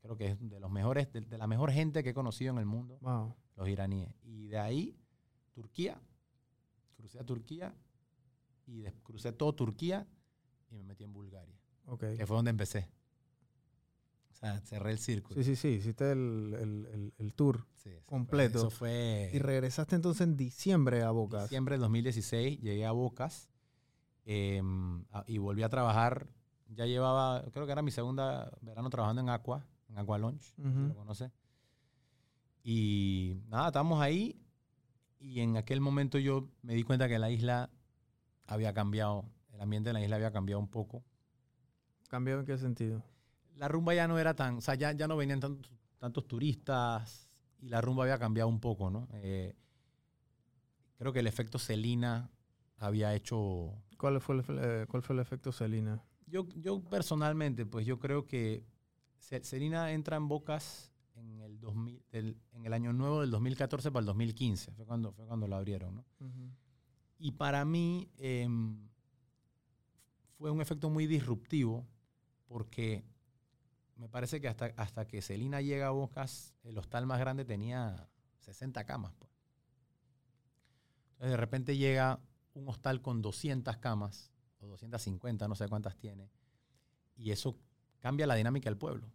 creo que es de los mejores, de, de la mejor gente que he conocido en el mundo Wow. los iraníes. Y de ahí, Turquía, crucé a Turquía y crucé todo Turquía y me metí en Bulgaria, que fue donde empecé. O sea, cerré el círculo. Sí, sí, sí. Hiciste el, el- el- el tour. Sí, fue- completo. Eso fue Y regresaste entonces en diciembre a Bocas. diciembre del 2016, llegué a Bocas a- y volví a trabajar. Ya llevaba, creo que era mi segunda verano trabajando en Aqua, en Aqua Launch, no sé si lo conoce. Y nada, estábamos ahí y en aquel momento yo me di cuenta que la isla había cambiado, el ambiente de la isla había cambiado un poco. ¿Cambió en qué sentido? La rumba ya no era tan, o sea, ya, ya no venían tantos, tantos turistas y la rumba había cambiado un poco, ¿no? Eh, creo que el efecto Celina había hecho ¿Cuál fue el, eh, cuál fue el efecto Celina? Yo, yo personalmente, pues yo creo que Ce- Selena entra en Bocas en el, 2000, del- en el año nuevo del 2014 para el 2015. Fue cuando, fue cuando lo abrieron, ¿no? Y para mí em, fue un efecto muy disruptivo porque me parece que hasta, hasta que Celina llega a Bocas, el hostal más grande tenía 60 camas. pues. Entonces de repente llega un hostal con 200 camas, o 250, no sé cuántas tiene, y eso cambia la dinámica del pueblo.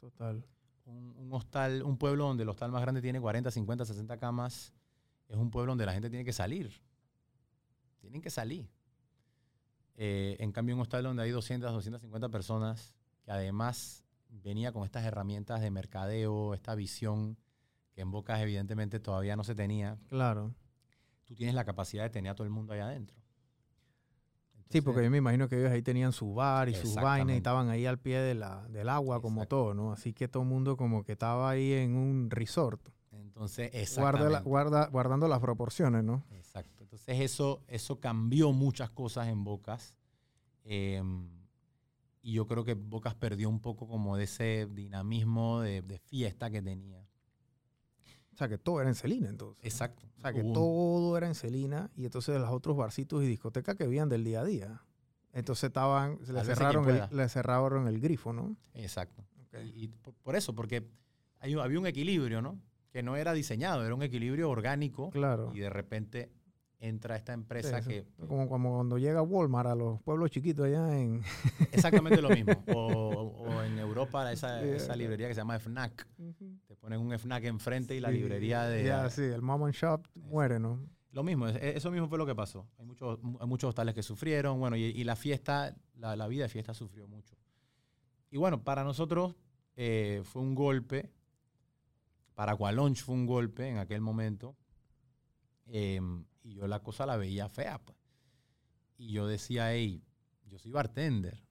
Total. Un, un hostal, un pueblo donde el hostal más grande tiene 40, 50, 60 camas, es un pueblo donde la gente tiene que salir. Tienen que salir. Eh, en cambio, un hostal donde hay 200, 250 personas, que además venía con estas herramientas de mercadeo, esta visión que en Bocas evidentemente todavía no se tenía, Claro. tú tienes la capacidad de tener a todo el mundo allá adentro. Sí, Entonces, porque yo me imagino que ellos ahí tenían su bar y sus vainas y estaban ahí al pie de la, del agua como todo, ¿no? Así que todo el mundo como que estaba ahí en un resort. Entonces, Guarda exactamente. guarda, guardando las proporciones, ¿no? Exacto. Entonces eso, eso cambió muchas cosas en Bocas. eh, y yo creo que Bocas perdió un poco como de ese dinamismo de, de fiesta que tenía. O sea, que todo era en Celina entonces. Exacto. O sea, que Hubo todo era en Celina y entonces los otros barcitos y discotecas que vivían del día a día. Entonces estaban, se le cerraron, el, le cerraron el grifo, ¿no? Exacto. Y, y por, por eso, porque hay, había un equilibrio, ¿no? Que no era diseñado, era un equilibrio orgánico. Claro. Y de repente entra esta empresa Sí, que... Como, como cuando llega Walmart a los pueblos chiquitos allá en... Exactamente lo mismo. O, o en Europa esa, esa librería que se llama FNAC. Te ponen un FNAC enfrente y la Sí, librería de... Ya, sí, el mom and shop muere, ¿no? Lo mismo, es- eso mismo fue lo que pasó. Hay muchos, hay muchos hostales que sufrieron, bueno, y, y la fiesta, la, la vida de fiesta sufrió mucho. Y bueno, para nosotros eh, fue un golpe, para Aqualunch fue un golpe en aquel momento, em, y yo la cosa la veía fea, pues. Y yo decía, hey, yo soy bartender,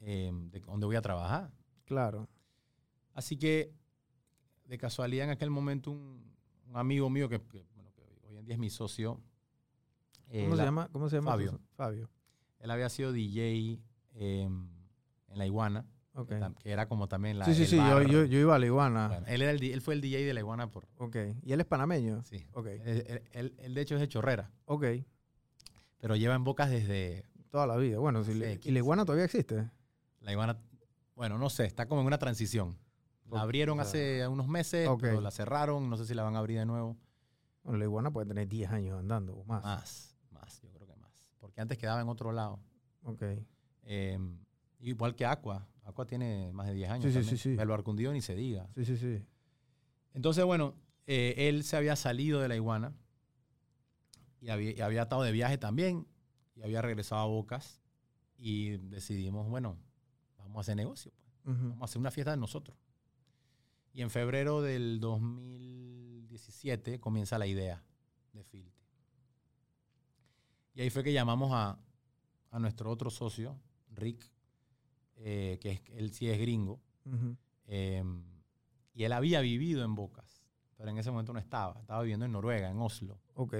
em, ¿de dónde voy a trabajar? Claro. Así que, de casualidad, en aquel momento, un, un amigo mío que, que, bueno, que hoy en día es mi socio. eh, ¿Cómo se la- llama? ¿Cómo se llama? Fabio. Fabio. Él había sido DJ em, en La Iguana, Que, era como también la. Sí, sí, sí, yo, yo, yo iba a la iguana. Bueno, él, era el, di- él fue el DJ de La Iguana por. Ok. ¿Y él es panameño? Sí. Ok. Él, él- él- él, de hecho, es de Chorrera, Ok. pero lleva en bocas desde Toda la vida. Bueno, si Sí, le- ¿y 15. la iguana todavía existe? La Iguana. Bueno, no sé, está como en una transición. La abrieron o sea, hace unos meses, ok. pero la cerraron, no sé si la van a abrir de nuevo. Bueno, la iguana puede tener 10 años andando o más. Más, más, yo creo que más. Porque antes quedaba en otro lado. Ok. Eh, igual que Aqua. Aqua tiene más de 10 años. Sí, sí, también. sí, sí. El Barcundillo ni se diga. Sí, sí, sí. Entonces, bueno, eh, él se había salido de la iguana y había, y había estado de viaje también y había regresado a Bocas y decidimos, bueno, vamos a hacer negocio. pues. Vamos a hacer una fiesta de nosotros. Y en febrero del 2017 comienza la idea de Filti. Y ahí fue que llamamos a, a nuestro otro socio, Rick, eh, que es, él sí es gringo, eh, y él había vivido en Bocas, pero en ese momento no estaba, estaba viviendo en Noruega, en Oslo. Ok.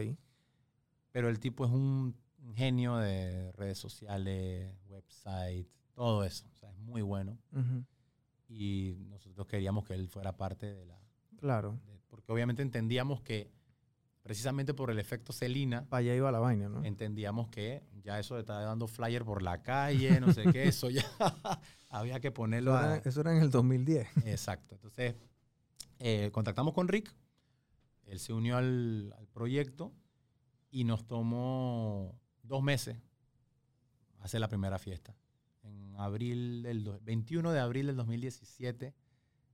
Pero el tipo es un genio de redes sociales, website, todo eso. O sea, es muy bueno. Y nosotros queríamos que él fuera parte de la... Claro. de- porque obviamente entendíamos que, precisamente por el efecto Celina, Para allá iba la vaina, ¿no? entendíamos que ya eso de estar dando flyer por la calle, no sé qué, eso ya había que ponerlo Eso a- era, eso era en el 2010. Exacto. Entonces, eh, contactamos con Rick, él se unió al, al proyecto y nos tomó dos meses hacer la primera fiesta. En abril del do- 21 de abril del 2017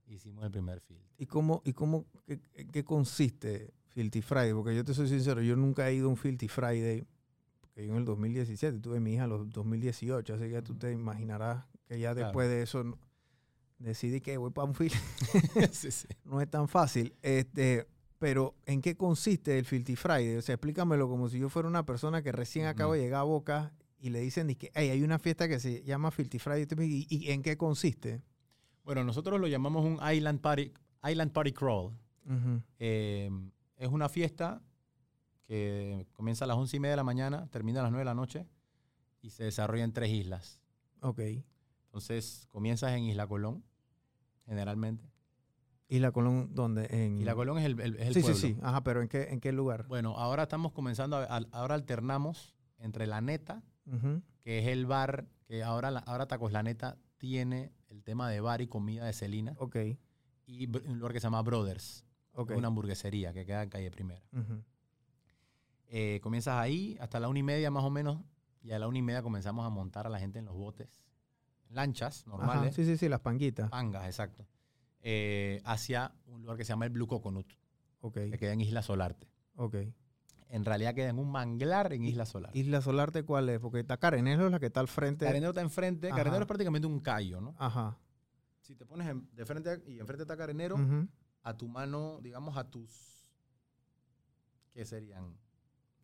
hicimos el primer filtro. ¿Y cómo, y cómo qué, qué consiste Filthy Friday? Porque yo te soy sincero, yo nunca he ido a un Filthy Friday, porque yo en el 2017 tuve mi hija en los 2018, así que tú te imaginarás que ya Claro. después de eso no- decidí que voy para un Filthy. sí, sí. no es tan fácil. Este, pero, ¿en qué consiste el Filthy Friday? O sea, explícamelo como si yo fuera una persona que recién acabo Ujú. de llegar a Boca y le dicen que hey, hay una fiesta que se llama Filthy Friday. ¿Y, y en qué consiste? Bueno, nosotros lo llamamos un Island Party, Island Party Crawl. Eh, es una fiesta que comienza a las 11 y media de la mañana, termina a las 9 de la noche y se desarrolla en tres islas. Ok. Entonces, comienzas en Isla Colón, generalmente. ¿Y la Colón dónde? En... Isla Colón es el, el- es el sí, pueblo. sí, sí. Ajá, pero ¿en qué, en qué lugar? Bueno, ahora estamos comenzando, a- a- ahora alternamos entre La Neta, que es el bar, que ahora, la- ahora Tacos La Neta tiene el tema de bar y comida de Celina, Ok, y un lugar que se llama Brothers, una hamburguesería que queda en calle Primera. Eh, comienzas ahí hasta la una y media más o menos, y a la una y media comenzamos a montar a la gente en los botes, lanchas Ajá, normales, Sí, sí, sí, las panguitas. pangas, exacto, eh, hacia un lugar que se llama el Blue Coconut, Ok, que queda en Isla Solarte. ok. En realidad queda en un manglar en Isla Solarte. ¿Isla Solarte cuál es? Porque está Carenero la que está al frente. Carenero está enfrente, Ajá. Carenero es prácticamente un callo, ¿no? Ajá. Si te pones de frente y enfrente está Carenero. A tu mano, digamos a tus, ¿qué serían?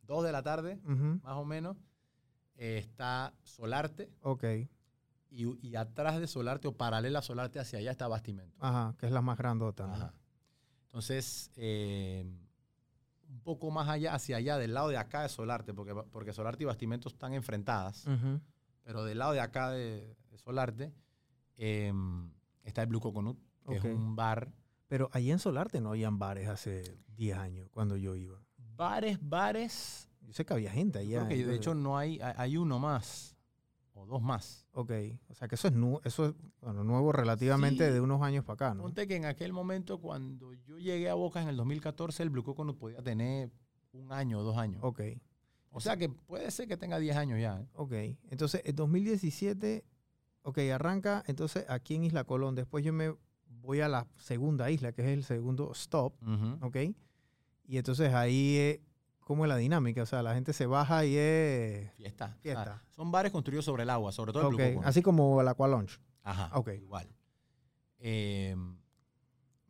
Dos de la tarde, más o menos, eh, está Solarte Ok. y, y atrás de Solarte o paralela a Solarte hacia allá está Bastimento. Ajá, que es la más grandota. ¿no? Ajá. Entonces, eh, un poco más allá, hacia allá, del lado de acá de Solarte, porque, porque Solarte y Bastimento están enfrentadas, pero del lado de acá de, de Solarte eh, está el Blue Coconut, que es un bar. Pero allí en Solarte no habían bares hace 10 años, cuando yo iba. Bares, bares, Yo sé que había gente allá. creo que de hecho no hay, hay- uno más o dos más. Ok, o sea que eso es, nu- eso es bueno, nuevo relativamente Sí. de unos años para acá, ¿no? Ponte que en aquel momento cuando yo llegué a Boca en el 2014 el Blue Coconut podía tener un año o dos años. Ok, O sea que puede ser que tenga 10 años ya. ¿eh? ok. Entonces, en 2017, ok, arranca entonces aquí en Isla Colón. Después yo me voy a la segunda isla, que es el segundo stop, ok. Y entonces ahí, eh, ¿cómo es la dinámica? O sea, la gente se baja y es... Fiesta. Fiesta. son bares construidos sobre el agua, sobre todo el Blue Coconut. así como el Aqua Lounge. Ajá, Ok. igual. Eh,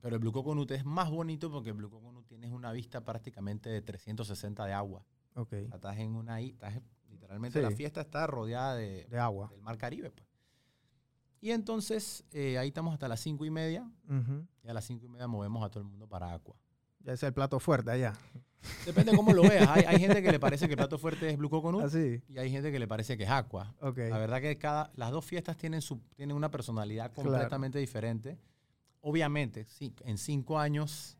pero el Blue Coconut es más bonito porque el Blue Coconut tienes una vista prácticamente de 360 de agua. Ok, O sea, estás en una isla, estás literalmente Sí. la fiesta está rodeada de, de agua. del mar Caribe. Pues. Y entonces eh, ahí estamos hasta las cinco y media Ujú. y a las cinco y media movemos a todo el mundo para Aqua. Ya es el plato fuerte allá. Depende de cómo lo veas. Hay, hay gente que le parece que el plato fuerte es Blue Coconut Así, y hay gente que le parece que es Aqua. La verdad que cada, las dos fiestas tienen, su, tienen una personalidad Claro. completamente diferente. Obviamente, sí, en cinco años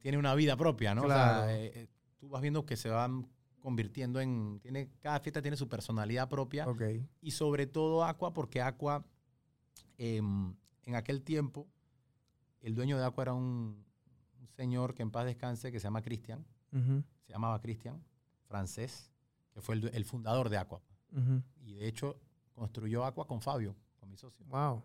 tiene una vida propia, ¿no? O Claro. sea, eh, eh, tú vas viendo que se van convirtiendo en... Tiene, cada fiesta tiene su personalidad propia. Y sobre todo Aqua, porque Aqua, em, en aquel tiempo, el dueño de Aqua era un, un señor que en paz descanse, que se llama Cristian, se llamaba Cristian, francés, que fue el, fundador de Aqua. Y de hecho construyó Aqua con Fabio, con mi socio. Wow.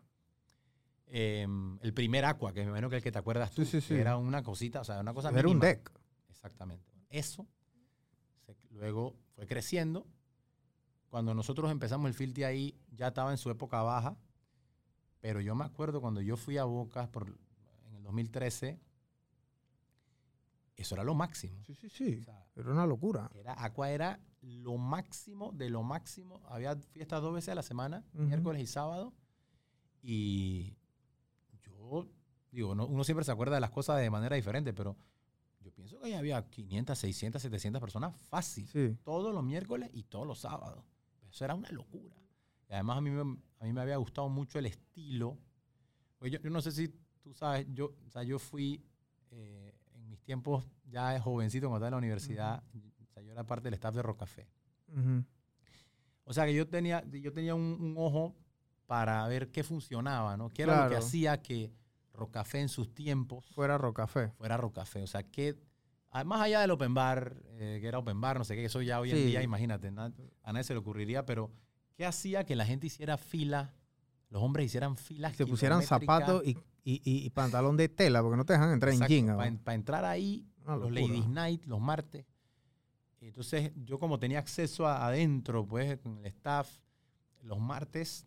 Em, el primer Aqua, que me imagino que el que te acuerdas tú, Sí, sí, que era una cosita, o sea, una cosa Era un deck. Exactamente. Eso luego fue creciendo. Cuando nosotros empezamos el Filti ahí, ya estaba en su época baja. Pero yo me acuerdo cuando yo fui a Bocas por, en el 2013, eso era lo máximo. Sí, sí, sí. O sea, Era una locura. era, Aqua era lo máximo de lo máximo. Había fiestas dos veces a la semana, miércoles y sábado. Y yo, digo, no- uno siempre se acuerda de las cosas de manera diferente, pero pienso que ahí había 500, 600, 700 personas fácil. Sí. Todos los miércoles y todos los sábados. Eso era una locura. Y además a mí me, a mí me había gustado mucho el estilo. Pues yo, yo no sé si tú sabes, yo, o sea, yo fui eh, en mis tiempos ya jovencito cuando estaba en la universidad, o sea, yo era parte del staff de Rocafé. O sea que yo tenía, yo tenía un, un ojo para ver qué funcionaba, ¿no? ¿Qué era lo que hacía que Rocafé en sus tiempos Fuera Rocafé. fuera Rocafé? O sea, que más allá del open bar, eh, que era open bar, no sé qué, eso ya hoy en Sí. día, imagínate, na- a nadie se le ocurriría, pero ¿qué hacía que la gente hiciera fila, los hombres hicieran filas? Se pusieran zapatos y, y, y- y pantalón de tela, porque no te dejan entrar en jean. Para entrar ahí, los. Ladies Night, los martes. Entonces, yo como tenía acceso a- adentro, pues, con el staff, los martes,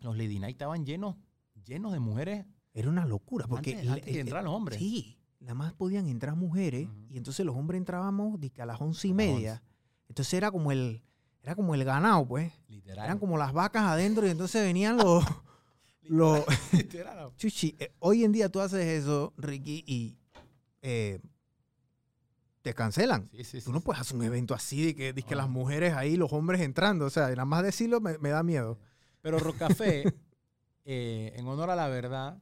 los Lady Night estaban llenos, llenos de mujeres. Era una locura, porque... antes, antes de entrar los hombres. Sí, nada más podían entrar mujeres Ujú. y entonces los hombres entrábamos a las once y media. 11. Entonces era como el era como el ganado, pues. Literal. Eran como las vacas adentro y entonces venían los... los Literal. Chuchi, eh, hoy en día tú haces eso, Ricky, y eh, te cancelan. Sí, sí, Tú no sí. puedes hacer un evento así de que, de que las mujeres ahí, los hombres entrando. O sea, nada más decirlo me, me da miedo. Pero Rocafé, eh, en honor a la verdad,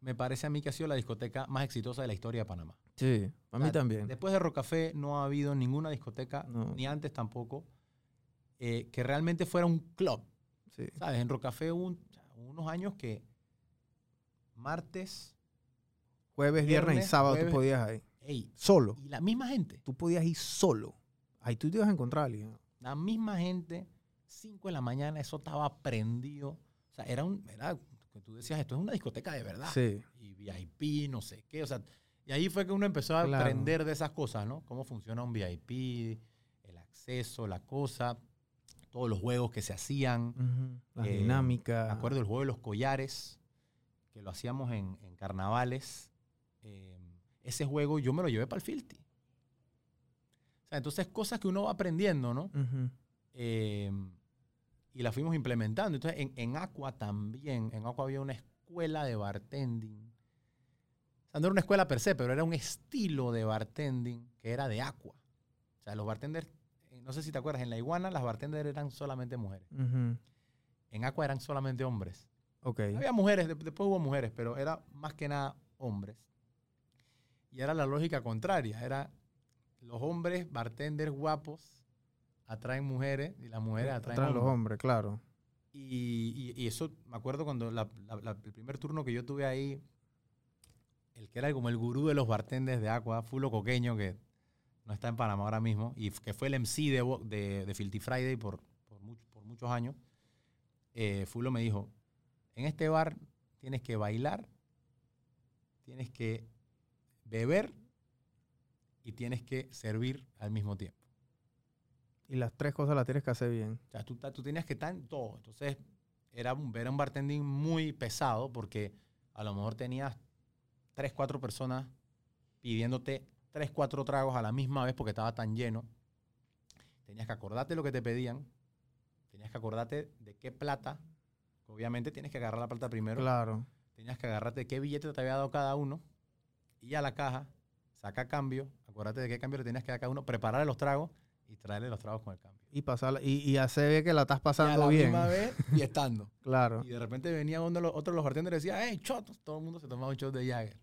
me parece a mí que ha sido la discoteca más exitosa de la historia de Panamá. Sí, a mí también. Después de Rocafé no ha habido ninguna discoteca, No. ni antes tampoco, eh, que realmente fuera un club. Sí. ¿Sabes? En Rocafé hubo un- unos años que martes, Jueves, viernes, y sábado jueves. tú podías ir. ey, Solo. y la misma gente, Tú podías ir solo. Ahí tú te ibas a encontrar alguien. la misma gente, 5 de la mañana, eso estaba prendido. O sea, era un, era, que tú decías, esto es una discoteca de verdad. Sí. Y VIP, no sé qué, o sea, y ahí fue que uno empezó a Claro. aprender de esas cosas, ¿no? Cómo funciona un VIP, el acceso, la cosa, todos los juegos que se hacían. Las Eh, dinámicas. Me acuerdo del juego de los collares, que lo hacíamos en, en carnavales. Eh, ese juego yo me lo llevé para el Filti. O sea, entonces cosas que uno va aprendiendo, ¿no? Ujú. Eh, y las fuimos implementando. Entonces, en, en Aqua también, en Aqua había una escuela de bartending. O sea, no era una escuela per se, pero era un estilo de bartending que era de Aqua. O sea, los bartenders, eh, no sé si te acuerdas, en la iguana las bartenders eran solamente mujeres. Ujú. En Aqua eran solamente hombres. Había mujeres, de- después hubo mujeres, pero era más que nada hombres. Y era la lógica contraria. Era los hombres bartenders guapos atraen mujeres y las mujeres atraen Atrás los hombres. claro. Y, y- y eso, me acuerdo cuando la- la- la- el primer turno que yo tuve ahí, el que era como el gurú de los bartenders de Aqua, Fulo Coqueño, que no está en Panamá ahora mismo, y que fue el MC de, de, de Filthy Friday por, por, por muchos años, eh, Fulo me dijo, en este bar tienes que bailar, tienes que beber y tienes que servir al mismo tiempo. Y las tres cosas las tienes que hacer bien. O sea, tú, tú tenías que estar en todo. Entonces, era un, era un bartending muy pesado porque a lo mejor tenías tres, cuatro personas pidiéndote tres, cuatro tragos a la misma vez porque estaba tan lleno. Tenías que acordarte lo que te pedían. Tenías que acordarte de qué plata. Obviamente tienes que agarrar la plata primero. Claro. Tenías que agarrarte de qué billete te había dado cada uno. Y a la caja, saca cambio. Acuérdate de qué cambio le tenías que dar a cada uno. Prepararle los tragos y traerle los tragos con el cambio. Y pasarla, y, y hacer ver que la estás Y a pasando la bien. misma vez y estando. Claro. Y de repente venía uno de los, otro de los bartenders y decía, hey, shot. Todo el mundo se tomaba un shot de Jagger.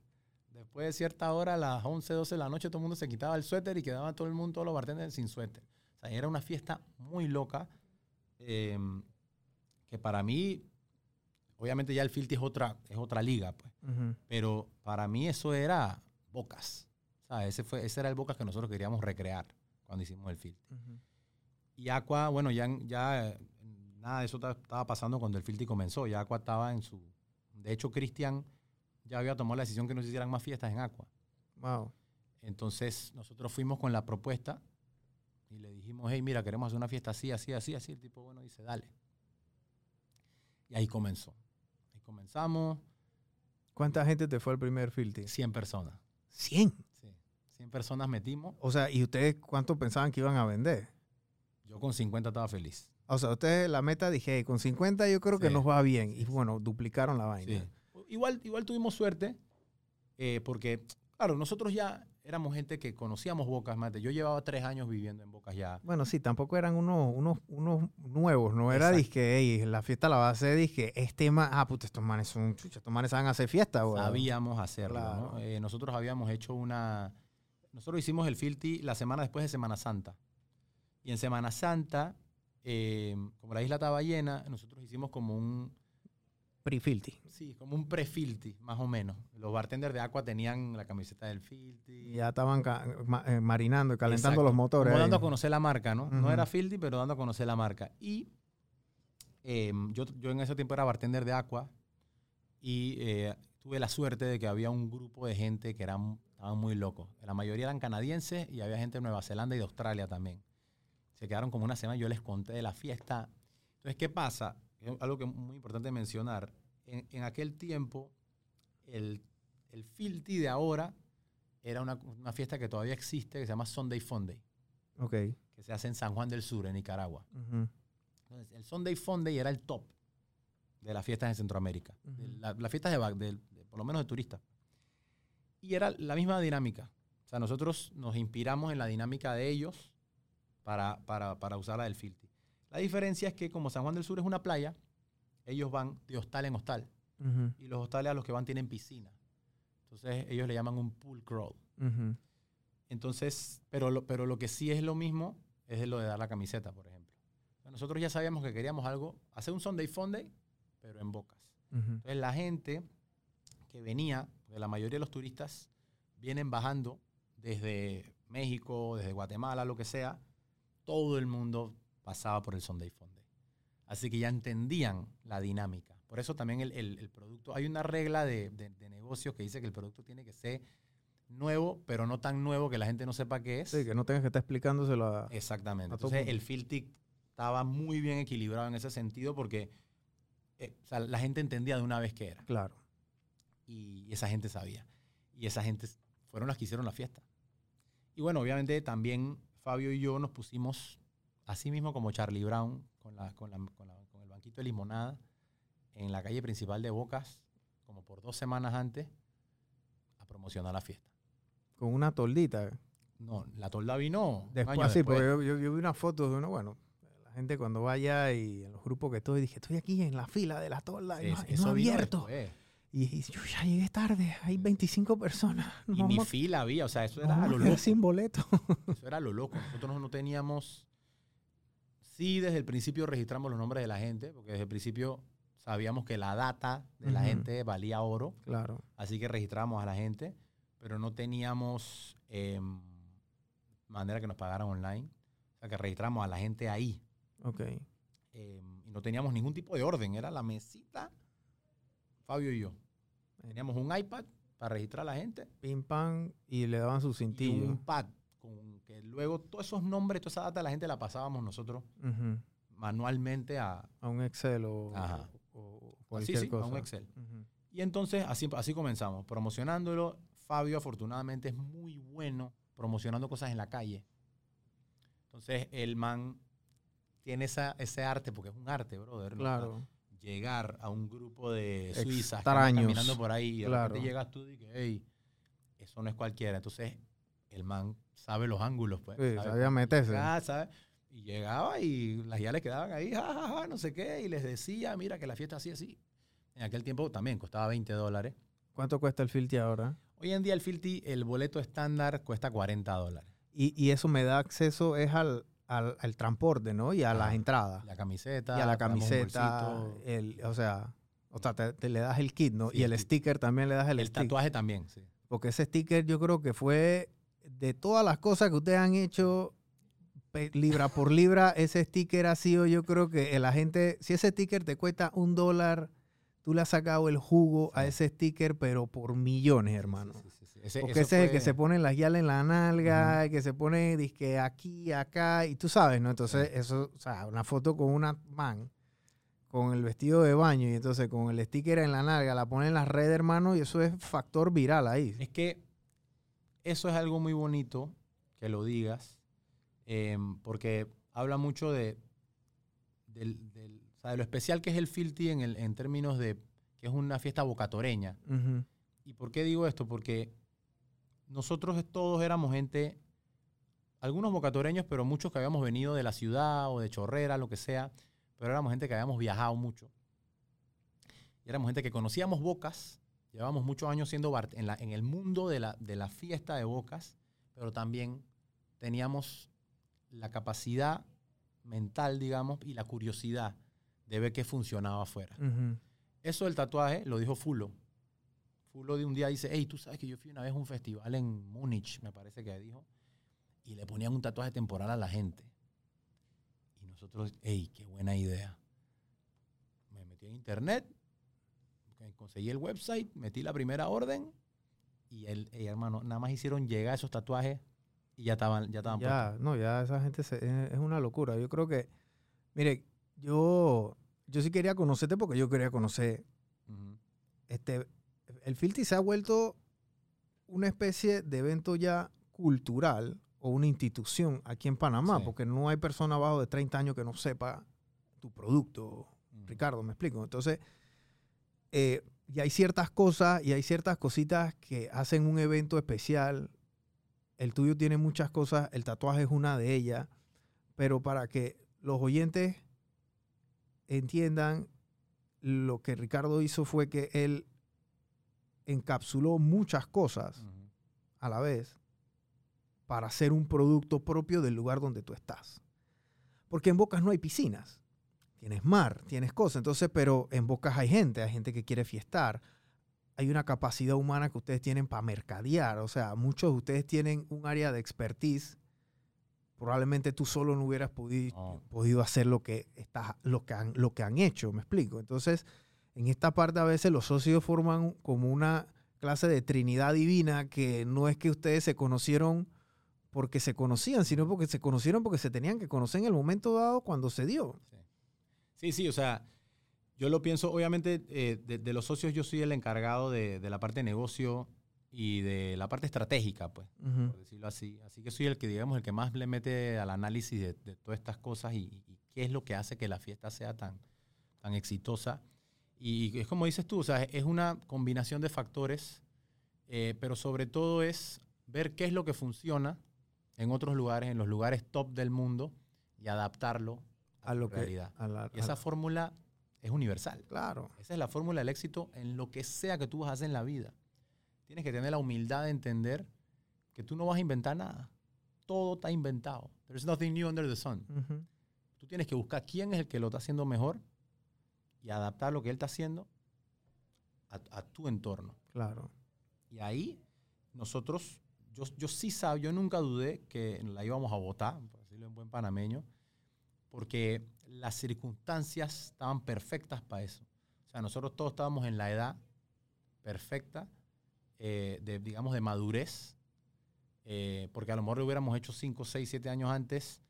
Después de cierta hora, a las 11, 12 de la noche, todo el mundo se quitaba el suéter y quedaba todo el mundo, todos los bartenders sin suéter. O sea, era una fiesta muy loca eh, que para mí, obviamente ya el Filthy es otra, es otra liga, pues. Ujú. Pero para mí eso era Bocas. O sea, ese, fue, ese era el Bocas que nosotros queríamos recrear cuando hicimos el. Ujú. Y Aqua, bueno, ya, ya nada de eso ta- estaba pasando cuando el Filthy comenzó. Ya Aqua estaba en su... De hecho, Cristian ya había tomado la decisión que no se hicieran más fiestas en Aqua. Wow. Entonces, nosotros fuimos con la propuesta y le dijimos, hey, mira, queremos hacer una fiesta así, así, así, así. El tipo, bueno, dice, dale. Y ahí comenzó. Ahí comenzamos, ¿Cuánta gente te fue al primer filthy? 100 personas. 100. Sí, 100 personas metimos. O sea, ¿y ustedes cuánto pensaban que iban a vender? Yo con 50 estaba feliz. O sea, ustedes la meta dije, "Hey, con 50 yo creo que Sí. nos va bien. Y bueno, duplicaron la vaina. Sí. Igual, igual tuvimos suerte, eh, porque, claro, nosotros ya éramos gente que conocíamos Bocas de- Yo llevaba tres años viviendo en Bocas ya. Bueno, sí, tampoco eran unos, unos, unos nuevos, no era Exacto. hey, la fiesta la va a hacer, dije, este man, ah, puta, estos manes son, chucha, estos manes saben hacer fiesta, güey. Sabíamos hacerlo, Claro. ¿no? Eh, nosotros habíamos hecho una... Nosotros hicimos el Filthy la semana después de Semana Santa. Y en Semana Santa, eh, como la isla estaba llena, nosotros hicimos como un... Pre-filthy. Sí, como un pre-Filthy, más o menos. Los bartenders de Aqua tenían la camiseta del Filthy. Ya estaban ma- eh, marinando y calentando Exacto. los motores. Como ahí. dando a conocer la marca, ¿no? No era Filthy, pero dando a conocer la marca. Y eh, yo, yo en ese tiempo era bartender de Aqua y eh, tuve la suerte de que había un grupo de gente que eran, estaban muy locos. La mayoría eran canadienses y había gente de Nueva Zelanda y de Australia también. Se quedaron como una semana, yo les conté de la fiesta. Entonces, ¿qué pasa? Es algo que es muy importante mencionar. En, en aquel tiempo, el, el Filthy de ahora era una, una fiesta que todavía existe, que se llama Sunday Funday Ok. que se hace en San Juan del Sur, en Nicaragua. Entonces, el Sunday Funday era el top de las fiestas en Centroamérica. De la- las fiestas de, de- de- por lo menos de turistas. Y era la misma dinámica. O sea, nosotros nos inspiramos en la dinámica de ellos para, para, para usar la del Filthy. La diferencia es que como San Juan del Sur es una playa, ellos van de hostal en hostal. Ujú. Y los hostales a los que van tienen piscina. Entonces ellos le llaman un pool crawl. Ujú. Entonces, pero lo, pero lo que sí es lo mismo es lo de dar la camiseta, por ejemplo. Nosotros ya sabíamos que queríamos algo, hacer un Sunday Funday, pero en bocas. Ujú. Entonces la gente que venía, porque la mayoría de los turistas vienen bajando desde México, desde Guatemala, lo que sea, todo el mundo pasaba por el Sunday Funday. Así que ya entendían la dinámica. Por eso también el, el- el producto, hay una regla de, de, de negocios que dice que el producto tiene que ser nuevo, pero no tan nuevo que la gente no sepa qué es. Sí, que no tengas que estar explicándoselo a... Exactamente. a Entonces el Filtic estaba muy bien equilibrado en ese sentido porque eh, o sea, la gente entendía de una vez qué era Claro. Y esa gente sabía. Y esa gente fueron las que hicieron la fiesta. Y bueno, obviamente también Fabio y yo nos pusimos, así mismo como Charlie Brown, con, la, con, la- con la- con el banquito de limonada, en la calle principal de Bocas, como por dos semanas antes, a promocionar la fiesta. Con una toldita. No, la tolda vino Después, año sí, después. porque yo, yo- yo vi unas fotos de uno, bueno, la gente cuando vaya y en los grupos que estoy, dije, estoy aquí en la fila de la tolda y Sí, no, sí, y no eso abierto. después. Y, y yo ya llegué tarde, hay 25 personas. Y ni a- fila había, o sea, eso era lo loco. sin boleto. Eso era lo loco. Nosotros no teníamos. Sí, desde el principio registramos los nombres de la gente, porque desde el principio sabíamos que la data de la gente valía oro, claro. así que registramos a la gente, pero no teníamos em, manera que nos pagaran online. O sea, que registramos a la gente ahí. Ok. em, y no teníamos ningún tipo de orden, era la mesita, Fabio y yo. Teníamos un iPad para registrar a la gente Pim pam y le daban su y cintillo. un pad con que luego todos esos nombres, toda esa data la gente la pasábamos nosotros manualmente a, A un Excel o, Ajá. o- o sí, cualquier sí, a cosa. un Excel. Y entonces así, así comenzamos, promocionándolo. Fabio afortunadamente es muy bueno promocionando cosas en la calle. Entonces el man tiene esa, ese arte, porque es un arte, brother. ¿no? Llegar a un grupo de suizas Extraños. caminando por ahí y de Claro. repente llegas tú y que, hey, eso no es cualquiera. Entonces el man sabe los ángulos, pues. Sí, sabe sabía meterse. llegar, sabe. Y llegaba y las ya le quedaban ahí, ja, ja, ja, no sé qué, y les decía, mira que la fiesta así, así. En aquel tiempo también costaba 20 dólares. ¿Cuánto cuesta el filtro ahora? Hoy en día el Filti, el boleto estándar cuesta 40 dólares. Y, y eso me da acceso es al, al, al transporte, ¿no? Y a las Ajá. entradas. La camiseta. Y a la camiseta. El, o sea, o sea te, te le das el kit, ¿no? Sí, y el el sticker también le das el, El sticker. tatuaje también, sí. Porque ese sticker yo creo que fue de todas las cosas que ustedes han hecho, libra por libra, ese sticker ha sido, yo creo que la gente, si ese sticker te cuesta un dólar, tú le has sacado el jugo a ese sticker, pero por millones, hermano. Sí. Ese- Porque ese es el que se pone las guiales en la nalga, el que se pone disque aquí, acá, y tú sabes, ¿no? Entonces, eso, o sea, una foto con una man, con el vestido de baño, y entonces con el sticker en la nalga, la pone en las redes, hermano, y eso es factor viral ahí. Es que eso es algo muy bonito que lo digas, em, porque habla mucho de, del- del- o sea, de lo especial que es el Filti en, el- en términos de que es una fiesta bocatoreña. ¿Y por qué digo esto? Porque nosotros todos éramos gente, algunos bocatoreños, pero muchos que habíamos venido de la ciudad o de Chorrera, lo que sea, pero éramos gente que habíamos viajado mucho. Y éramos gente que conocíamos bocas, llevábamos muchos años siendo bar- en, la- en el mundo de la, de la fiesta de bocas, pero también teníamos la capacidad mental, digamos, y la curiosidad de ver qué funcionaba afuera. Eso del tatuaje lo dijo Fulo. Fulo de un día dice, hey, tú sabes que yo fui una vez a un festival en Múnich, me parece que dijo, y le ponían un tatuaje temporal a la gente. Y nosotros, hey, qué buena idea. Me metí en internet, conseguí el website, metí la primera orden, y el ey, hermano, nada más hicieron llegar esos tatuajes y ya estaban, ya estaban Ya, no, ya esa gente se- es, una locura. Yo creo que, mire, yo, yo sí quería conocerte porque yo quería conocer puestos. Este, el Filti se ha vuelto una especie de evento ya cultural o una institución aquí en Panamá, Sí. porque no hay persona abajo de 30 años que no sepa tu producto, Ujú. Ricardo, me explico. Entonces, eh, y hay ciertas cosas y hay ciertas cositas que hacen un evento especial. El tuyo tiene muchas cosas, el tatuaje es una de ellas, pero para que los oyentes entiendan, lo que Ricardo hizo fue que él encapsuló muchas cosas a la vez para hacer un producto propio del lugar donde tú estás. Porque en Bocas no hay piscinas. Tienes mar, tienes cosas. Entonces, pero en Bocas hay gente, hay gente que quiere fiestar. Hay una capacidad humana que ustedes tienen para mercadear. O sea, muchos de ustedes tienen un área de expertise. Probablemente tú solo no hubieras podido, No. podido hacer lo que, está, lo, que han, lo que han hecho. ¿Me explico? Entonces, en esta parte a veces los socios forman como una clase de trinidad divina que no es que ustedes se conocieron porque se conocían, sino porque se conocieron porque se tenían que conocer en el momento dado cuando se dio. Sí, sí, o sea, yo lo pienso, obviamente, eh, de, de los socios yo soy el encargado de, de la parte de negocio y de la parte estratégica, pues, por decirlo así. Así que soy el que, digamos, el que más le mete al análisis de, de todas estas cosas y, y qué es lo que hace que la fiesta sea tan, tan exitosa. Y es como dices tú, o sea, es una combinación de factores, eh, pero sobre todo es ver qué es lo que funciona en otros lugares, en los lugares top del mundo, y adaptarlo a, A lo que, realidad. a la- Y esa a- fórmula es universal. Claro. Esa es la fórmula del éxito en lo que sea que tú vas a hacer en la vida. Tienes que tener la humildad de entender que tú no vas a inventar nada. Todo está inventado. There's nothing new under the sun. Ujú. Tú tienes que buscar quién es el que lo está haciendo mejor y adaptar lo que él está haciendo a, a tu entorno. Claro. Y ahí nosotros, yo, yo sí sabía, yo nunca dudé que la íbamos a votar, por decirlo en buen panameño, porque las circunstancias estaban perfectas para eso. O sea, nosotros todos estábamos en la edad perfecta, eh, de, digamos, de madurez, eh, porque a lo mejor lo hubiéramos hecho 5, 6, 7 años antes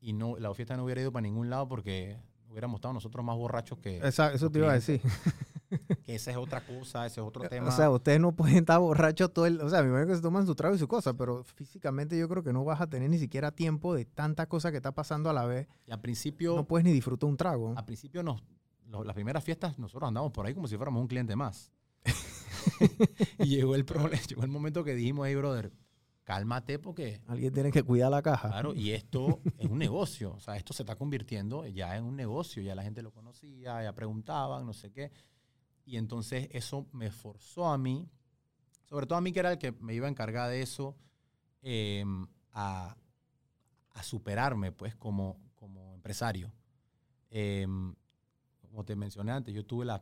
y no, la fiesta no hubiera ido para ningún lado porque hubiéramos estado nosotros más borrachos que, Esa- eso te iba a decir. que esa es otra cosa, ese es otro tema. O sea, ustedes no pueden estar borrachos todo el... O sea, me imagino que se toman su trago y su cosa, pero físicamente yo creo que no vas a tener ni siquiera tiempo de tanta cosa que está pasando a la vez. y al principio... No puedes ni disfrutar un trago. Al principio, nos, lo- las primeras fiestas, nosotros andamos por ahí como si fuéramos un cliente más. y llegó el, problema, llegó el momento que dijimos, hey, brother, cálmate porque, Alguien tiene que cuidar la caja. claro, y esto es un negocio. O sea, esto se está convirtiendo ya en un negocio. Ya la gente lo conocía, ya preguntaban, no sé qué. Y entonces eso me forzó a mí, sobre todo a mí que era el que me iba a encargar de eso, eh, a, a superarme, pues, como, como empresario. Eh, como te mencioné antes, yo tuve la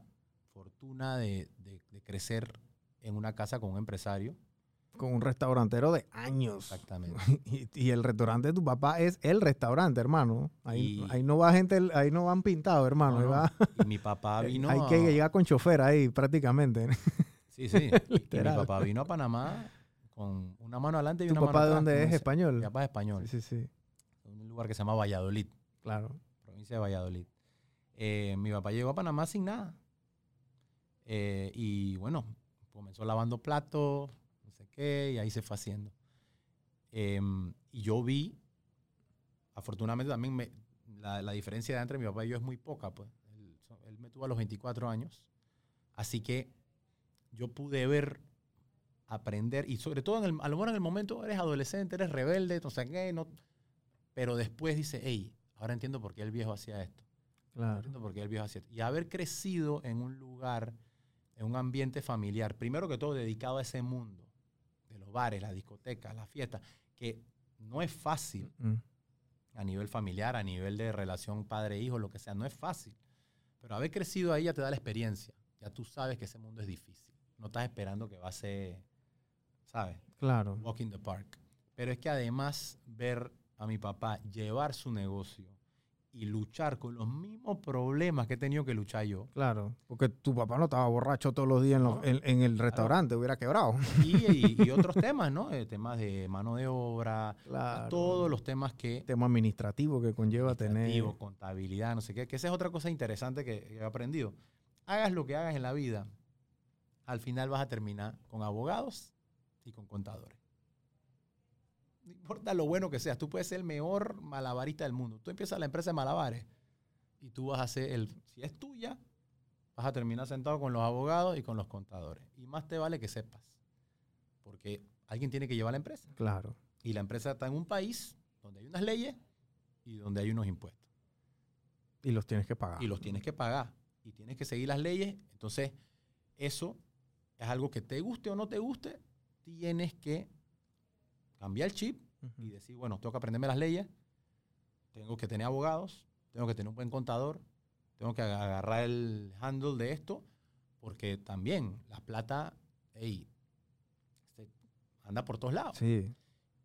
fortuna de, de- de crecer en una casa con un empresario. Con un restaurantero de años. Exactamente. Y, y el restaurante de tu papá es el restaurante, hermano. Ahí, Y- ahí no va gente, ahí no van pintados, hermano. No, va- Y mi papá vino. hay que llegar con chofer ahí prácticamente. Sí, sí. Y mi Literal. papá vino a Panamá con una mano adelante y ¿Tu una mano papá de atrás. dónde es? ¿Español? Mi papá es español. Sí, sí, sí. Un lugar que se llama Valladolid, Claro. provincia de Valladolid. Eh, mi papá llegó a Panamá sin nada. Eh, y bueno, comenzó lavando platos, sé qué, y ahí se fue haciendo. Em, y yo vi, afortunadamente también me- la, la diferencia entre mi papá y yo es muy poca, pues. Él, él me tuvo a los 24 años. Así que yo pude ver, aprender, y sobre todo, en el, a lo mejor en el momento eres adolescente, eres rebelde, no sé qué, no, pero después dice, hey, ahora entiendo por qué el viejo hacía esto. Claro. Entiendo por qué el viejo hacía esto. Y haber crecido en un lugar, en un ambiente familiar, primero que todo dedicado a ese mundo, los bares, las discotecas, las fiestas, que no es fácil Mm. a nivel familiar, a nivel de relación padre-hijo, lo que sea, no es fácil. Pero haber crecido ahí ya te da la experiencia. Ya tú sabes que ese mundo es difícil. No estás esperando que va a ser, ¿sabes? Claro. Walk in the park. Pero es que además ver a mi papá llevar su negocio y luchar con los mismos problemas que he tenido que luchar yo. Claro. Porque tu papá no estaba borracho todos los días en, los- No. en- en el restaurante, hubiera quebrado. Y, y- y otros temas, ¿no? Eh, temas de mano de obra, Claro. todos los temas que... tema administrativo que conlleva tener. administrativo, contabilidad, no sé qué, que esa es otra cosa interesante que he aprendido. Hagas lo que hagas en la vida, al final vas a terminar con abogados y con contadores. No importa lo bueno que seas, tú puedes ser el mejor malabarista del mundo. Tú empiezas la empresa de malabares y tú vas a ser el, si es tuya, vas a terminar sentado con los abogados y con los contadores. Y más te vale que sepas, porque alguien tiene que llevar la empresa. Claro. Y la empresa está en un país donde hay unas leyes y donde hay unos impuestos. Y los tienes que pagar. Y los tienes que pagar. Y tienes que seguir las leyes. Entonces, eso es algo que te guste o no te guste, tienes que cambiar el chip y decir, bueno, tengo que aprenderme las leyes, tengo que tener abogados, tengo que tener un buen contador, tengo que aga- agarrar el handle de esto, porque también la plata, anda por todos lados. Sí.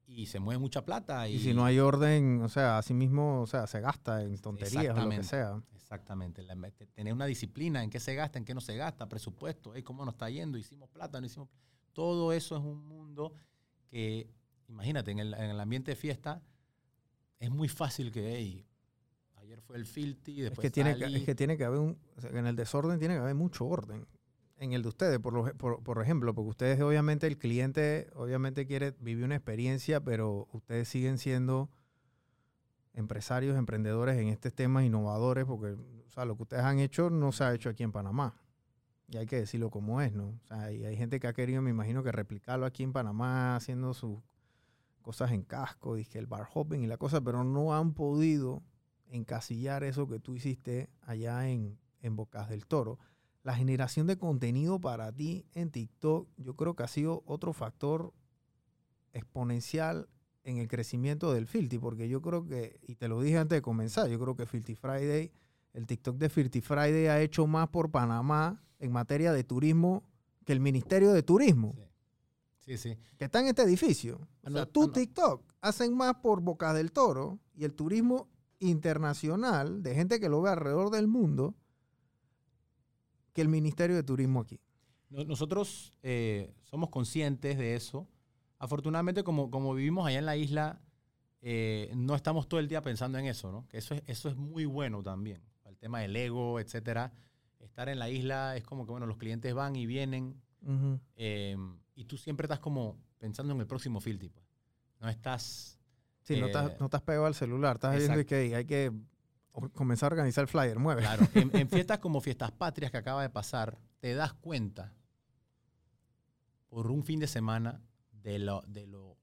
Y se mueve mucha plata. Y, Y si no hay orden, o sea, así mismo, o sea, se gasta en tonterías o lo que sea. Exactamente. la- tener una disciplina en qué se gasta, en qué no se gasta, presupuesto, ey, cómo nos está yendo, hicimos plata, no hicimos plata. Todo eso es un mundo que, imagínate, en el, en el ambiente de fiesta, es muy fácil que, hey, ayer fue el filthy, Es después que, tiene que, es que tiene que haber un. o sea, en el desorden tiene que haber mucho orden. En el de ustedes, por, lo- por, por ejemplo, porque ustedes, obviamente, el cliente, obviamente quiere vivir una experiencia, pero ustedes siguen siendo empresarios, emprendedores en estos temas innovadores, porque o sea, lo que ustedes han hecho no se ha hecho aquí en Panamá. Y hay que decirlo como es, ¿no? O sea, hay, hay gente que ha querido, me imagino, que replicarlo aquí en Panamá, haciendo sus cosas en casco, dije el bar hopping y la cosa, pero no han podido encasillar eso que tú hiciste allá en, en Bocas del Toro. La generación de contenido para ti en TikTok, yo creo que ha sido otro factor exponencial en el crecimiento del Filthy, porque yo creo que, y te lo dije antes de comenzar, yo creo que Filthy Friday, el TikTok de Filthy Friday ha hecho más por Panamá en materia de turismo que el Ministerio de Turismo, Sí, sí. que está en este edificio. O Ah, no, sea, tu no. TikTok hacen más por Bocas del Toro y el turismo internacional de gente que lo ve alrededor del mundo que el Ministerio de Turismo aquí. No- Nosotros eh, somos conscientes de eso. Afortunadamente, como, como vivimos allá en la isla, eh, no estamos todo el día pensando en eso, ¿no? Que eso es, eso es muy bueno también. El tema del ego, etcétera. Estar en la isla es como que, bueno, los clientes van y vienen Ujú. eh, y tú siempre estás como pensando en el próximo filtro. Pues. No estás... Sí, no, Eh, estás, no estás pegado al celular, estás exacto. que hay que comenzar a organizar el flyer, mueve. Claro, en, en fiestas como Fiestas Patrias que acaba de pasar, te das cuenta por un fin de semana de lo, de lo,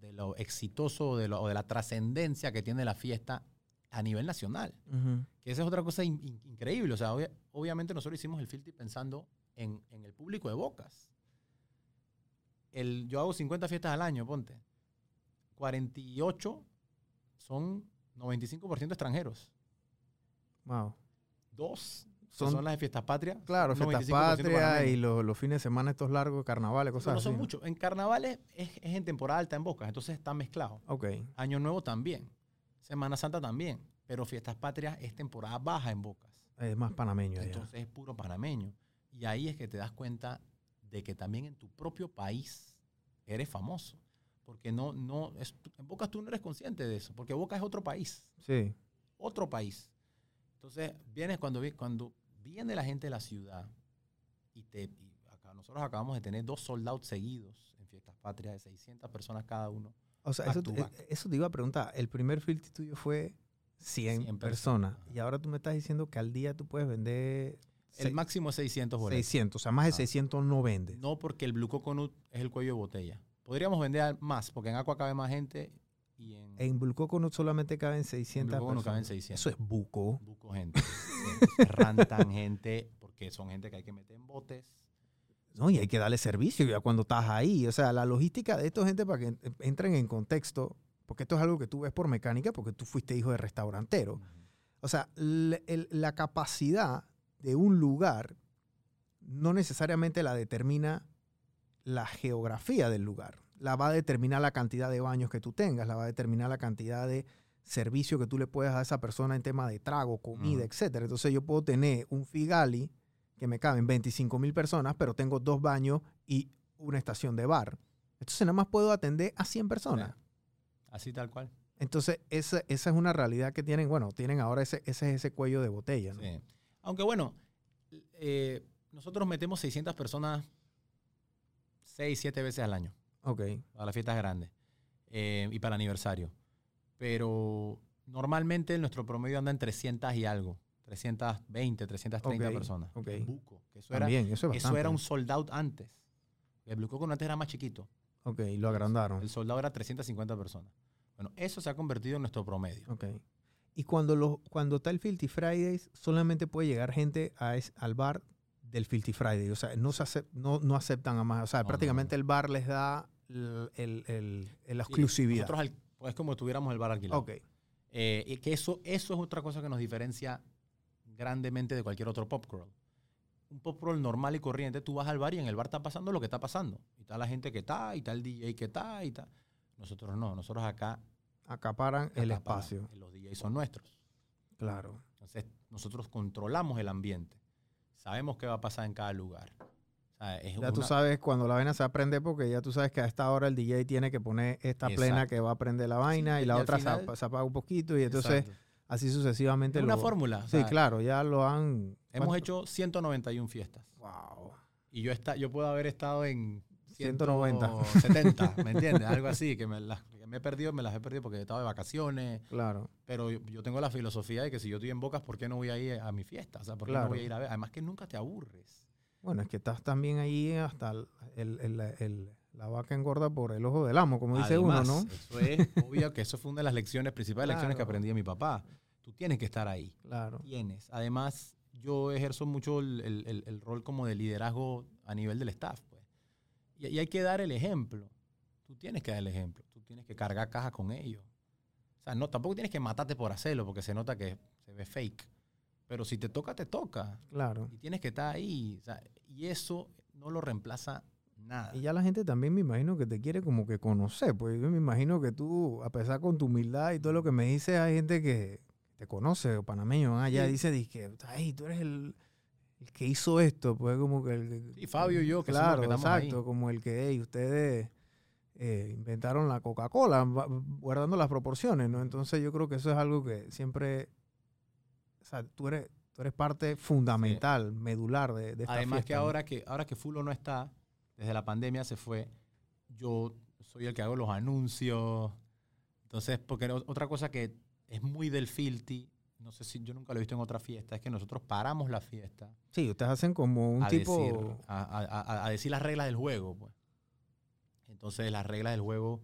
de lo exitoso de lo- o de la trascendencia que tiene la fiesta a nivel nacional. Que esa es otra cosa in- in- increíble. O sea, obvia- obviamente nosotros hicimos el filtro pensando en, en el público de Bocas. El, yo hago 50 fiestas al año, ponte. 48 son 95% extranjeros. Wow. Dos Son- son, las de Fiestas Patrias. Claro, son fiestas 95% patrias y los, los fines de semana estos largos, carnavales, cosas no así. son ¿no? muchos. En carnavales es, es en temporada alta en Bocas, entonces está mezclado. Ok. Año Nuevo también. Semana Santa también. Pero Fiestas Patrias es temporada baja en Bocas. Es más panameño allá. Entonces es puro panameño. Y ahí es que te das cuenta de que también en tu propio país eres famoso. Porque no, no, es, en Bocas tú no eres consciente de eso. Porque Bocas es otro país. Sí. otro país. Entonces, vienes cuando, cuando viene la gente de la ciudad y, te, y acá, nosotros acabamos de tener dos soldados seguidos en Fiestas Patrias de 600 personas cada uno. O sea, eso, back. eso te iba a preguntar. El primer filtro tuyo fue 100, 100 personas. personas. Y ahora tú me estás diciendo que al día tú puedes vender El se- máximo es 600 boletos. 600. O sea, más de Ah. 600 no vendes. No porque el Blue Coconut es el cuello de botella. Podríamos vender más porque en Aqua cabe más gente y en, En Blue Coconut solamente caben 600 Blue Coconut caben personas. 600. Eso es buco. Buco gente. Rantan gente porque son gente que hay que meter en botes. No, y hay que darle servicio ya cuando estás ahí. O sea, la logística de esto, gente, para que en- entren en contexto, porque esto es algo que tú ves por mecánica, porque tú fuiste hijo de restaurantero. O sea, el- la capacidad de un lugar no necesariamente la determina la geografía del lugar. La va a determinar la cantidad de baños que tú tengas, la va a determinar la cantidad de servicio que tú le puedas dar a esa persona en tema de trago, comida, Ujú. etcétera. Entonces yo puedo tener un Figali que me caben 25 mil personas, pero tengo dos baños y una estación de bar. Entonces nada más puedo atender a 100 personas. Así tal cual. Entonces esa, esa es una realidad que tienen, bueno, tienen ahora ese, ese, ese cuello de botella. ¿no? Sí. Aunque bueno, eh, nosotros metemos 600 personas 6, 7 veces al año Ok. a las fiestas grandes eh, y para el aniversario. Pero normalmente nuestro promedio anda en 300 y algo. 320, 330 Ok, personas. ok. En Buco, que eso, era, También, eso es eso bastante. era un sold out antes. El Blue Coconut antes era más chiquito. Ok, lo agrandaron. El soldado era 350 personas. Bueno, eso se ha convertido en nuestro promedio. Ok. Y cuando, lo, cuando está el Filthy Fridays, solamente puede llegar gente a es- al bar del Filthy Friday. O sea, no, se acep- no, no aceptan a más. O sea, No, prácticamente el bar les da el, el- el- la exclusividad. Nosotros es como tuviéramos el bar alquilado. ok. Eh, y que eso, eso es otra cosa que nos diferencia grandemente de cualquier otro pop crawl. Un pop crawl normal y corriente, tú vas al bar y en el bar está pasando lo que está pasando. Y está la gente que está, y está el DJ que está, y está. Nosotros no, nosotros acá Acaparan el espacio. Los DJs son nuestros. Claro. Entonces, nosotros controlamos el ambiente. Sabemos qué va a pasar en cada lugar. O sea, es Ya tú una- sabes cuando la vaina se aprende porque ya tú sabes que a esta hora el DJ tiene que poner esta plena Exacto. que va a prender la vaina Sí, y y la al otra se final- se apaga un poquito y entonces Exacto. así sucesivamente. Es una lo- fórmula. o Sí, sea, claro, ya lo han... Hemos ¿cuánto? hecho 191 fiestas. Wow. Y yo, está, yo puedo haber estado en 190. 170, ¿me entiendes? Algo así, que me, las, me he perdido, me las he perdido porque he estado de vacaciones. Claro. Pero yo, yo tengo la filosofía de que si yo estoy en Bocas, ¿por qué no voy a ir a mi fiesta? O sea, ¿por qué Claro. no voy a ir a ver? Además que nunca te aburres. Bueno, es que estás también ahí hasta el, el- el- el- la vaca engorda por el ojo del amo, como dice uno, ¿no? Eso es obvio que eso fue una de las lecciones, principales lecciones que aprendí de mi papá. Tú tienes que estar ahí. Claro. Tienes. Además, yo ejerzo mucho el, el- el- el rol como de liderazgo a nivel del staff. Pues. Y, y hay que dar el ejemplo. Tú tienes que dar el ejemplo. Tienes que cargar cajas con ellos. O sea, no, tampoco tienes que matarte por hacerlo porque se nota que se ve fake. Pero si te toca, te toca. Claro. Y tienes que estar ahí. o sea, y eso no lo reemplaza nada. Y ya la gente también me imagino que te quiere como que conocer, pues yo me imagino que tú, a pesar con tu humildad y todo lo que me dices, hay gente que te conoce, o panameños van allá, Sí. dice, dice, ay, tú eres el, el que hizo esto, pues como que el Sí, Fabio y yo, que claro, ahí. exacto, como el que hey, ustedes eh, inventaron la Coca-Cola, guardando las proporciones, ¿no? Entonces yo creo que eso es algo que siempre, o sea, tú eres, tú eres parte fundamental, medular de, de esta Además fiesta, que ¿no? ahora que ahora que Fulo no está, desde la pandemia se fue, yo soy el que hago los anuncios. Entonces, porque otra cosa que es muy del Filthy, no sé si yo nunca lo he visto en otra fiesta, es que nosotros paramos la fiesta Sí, ustedes hacen como un a, tipo... decir, a- a- a decir las reglas del juego. Pues. Entonces, las reglas del juego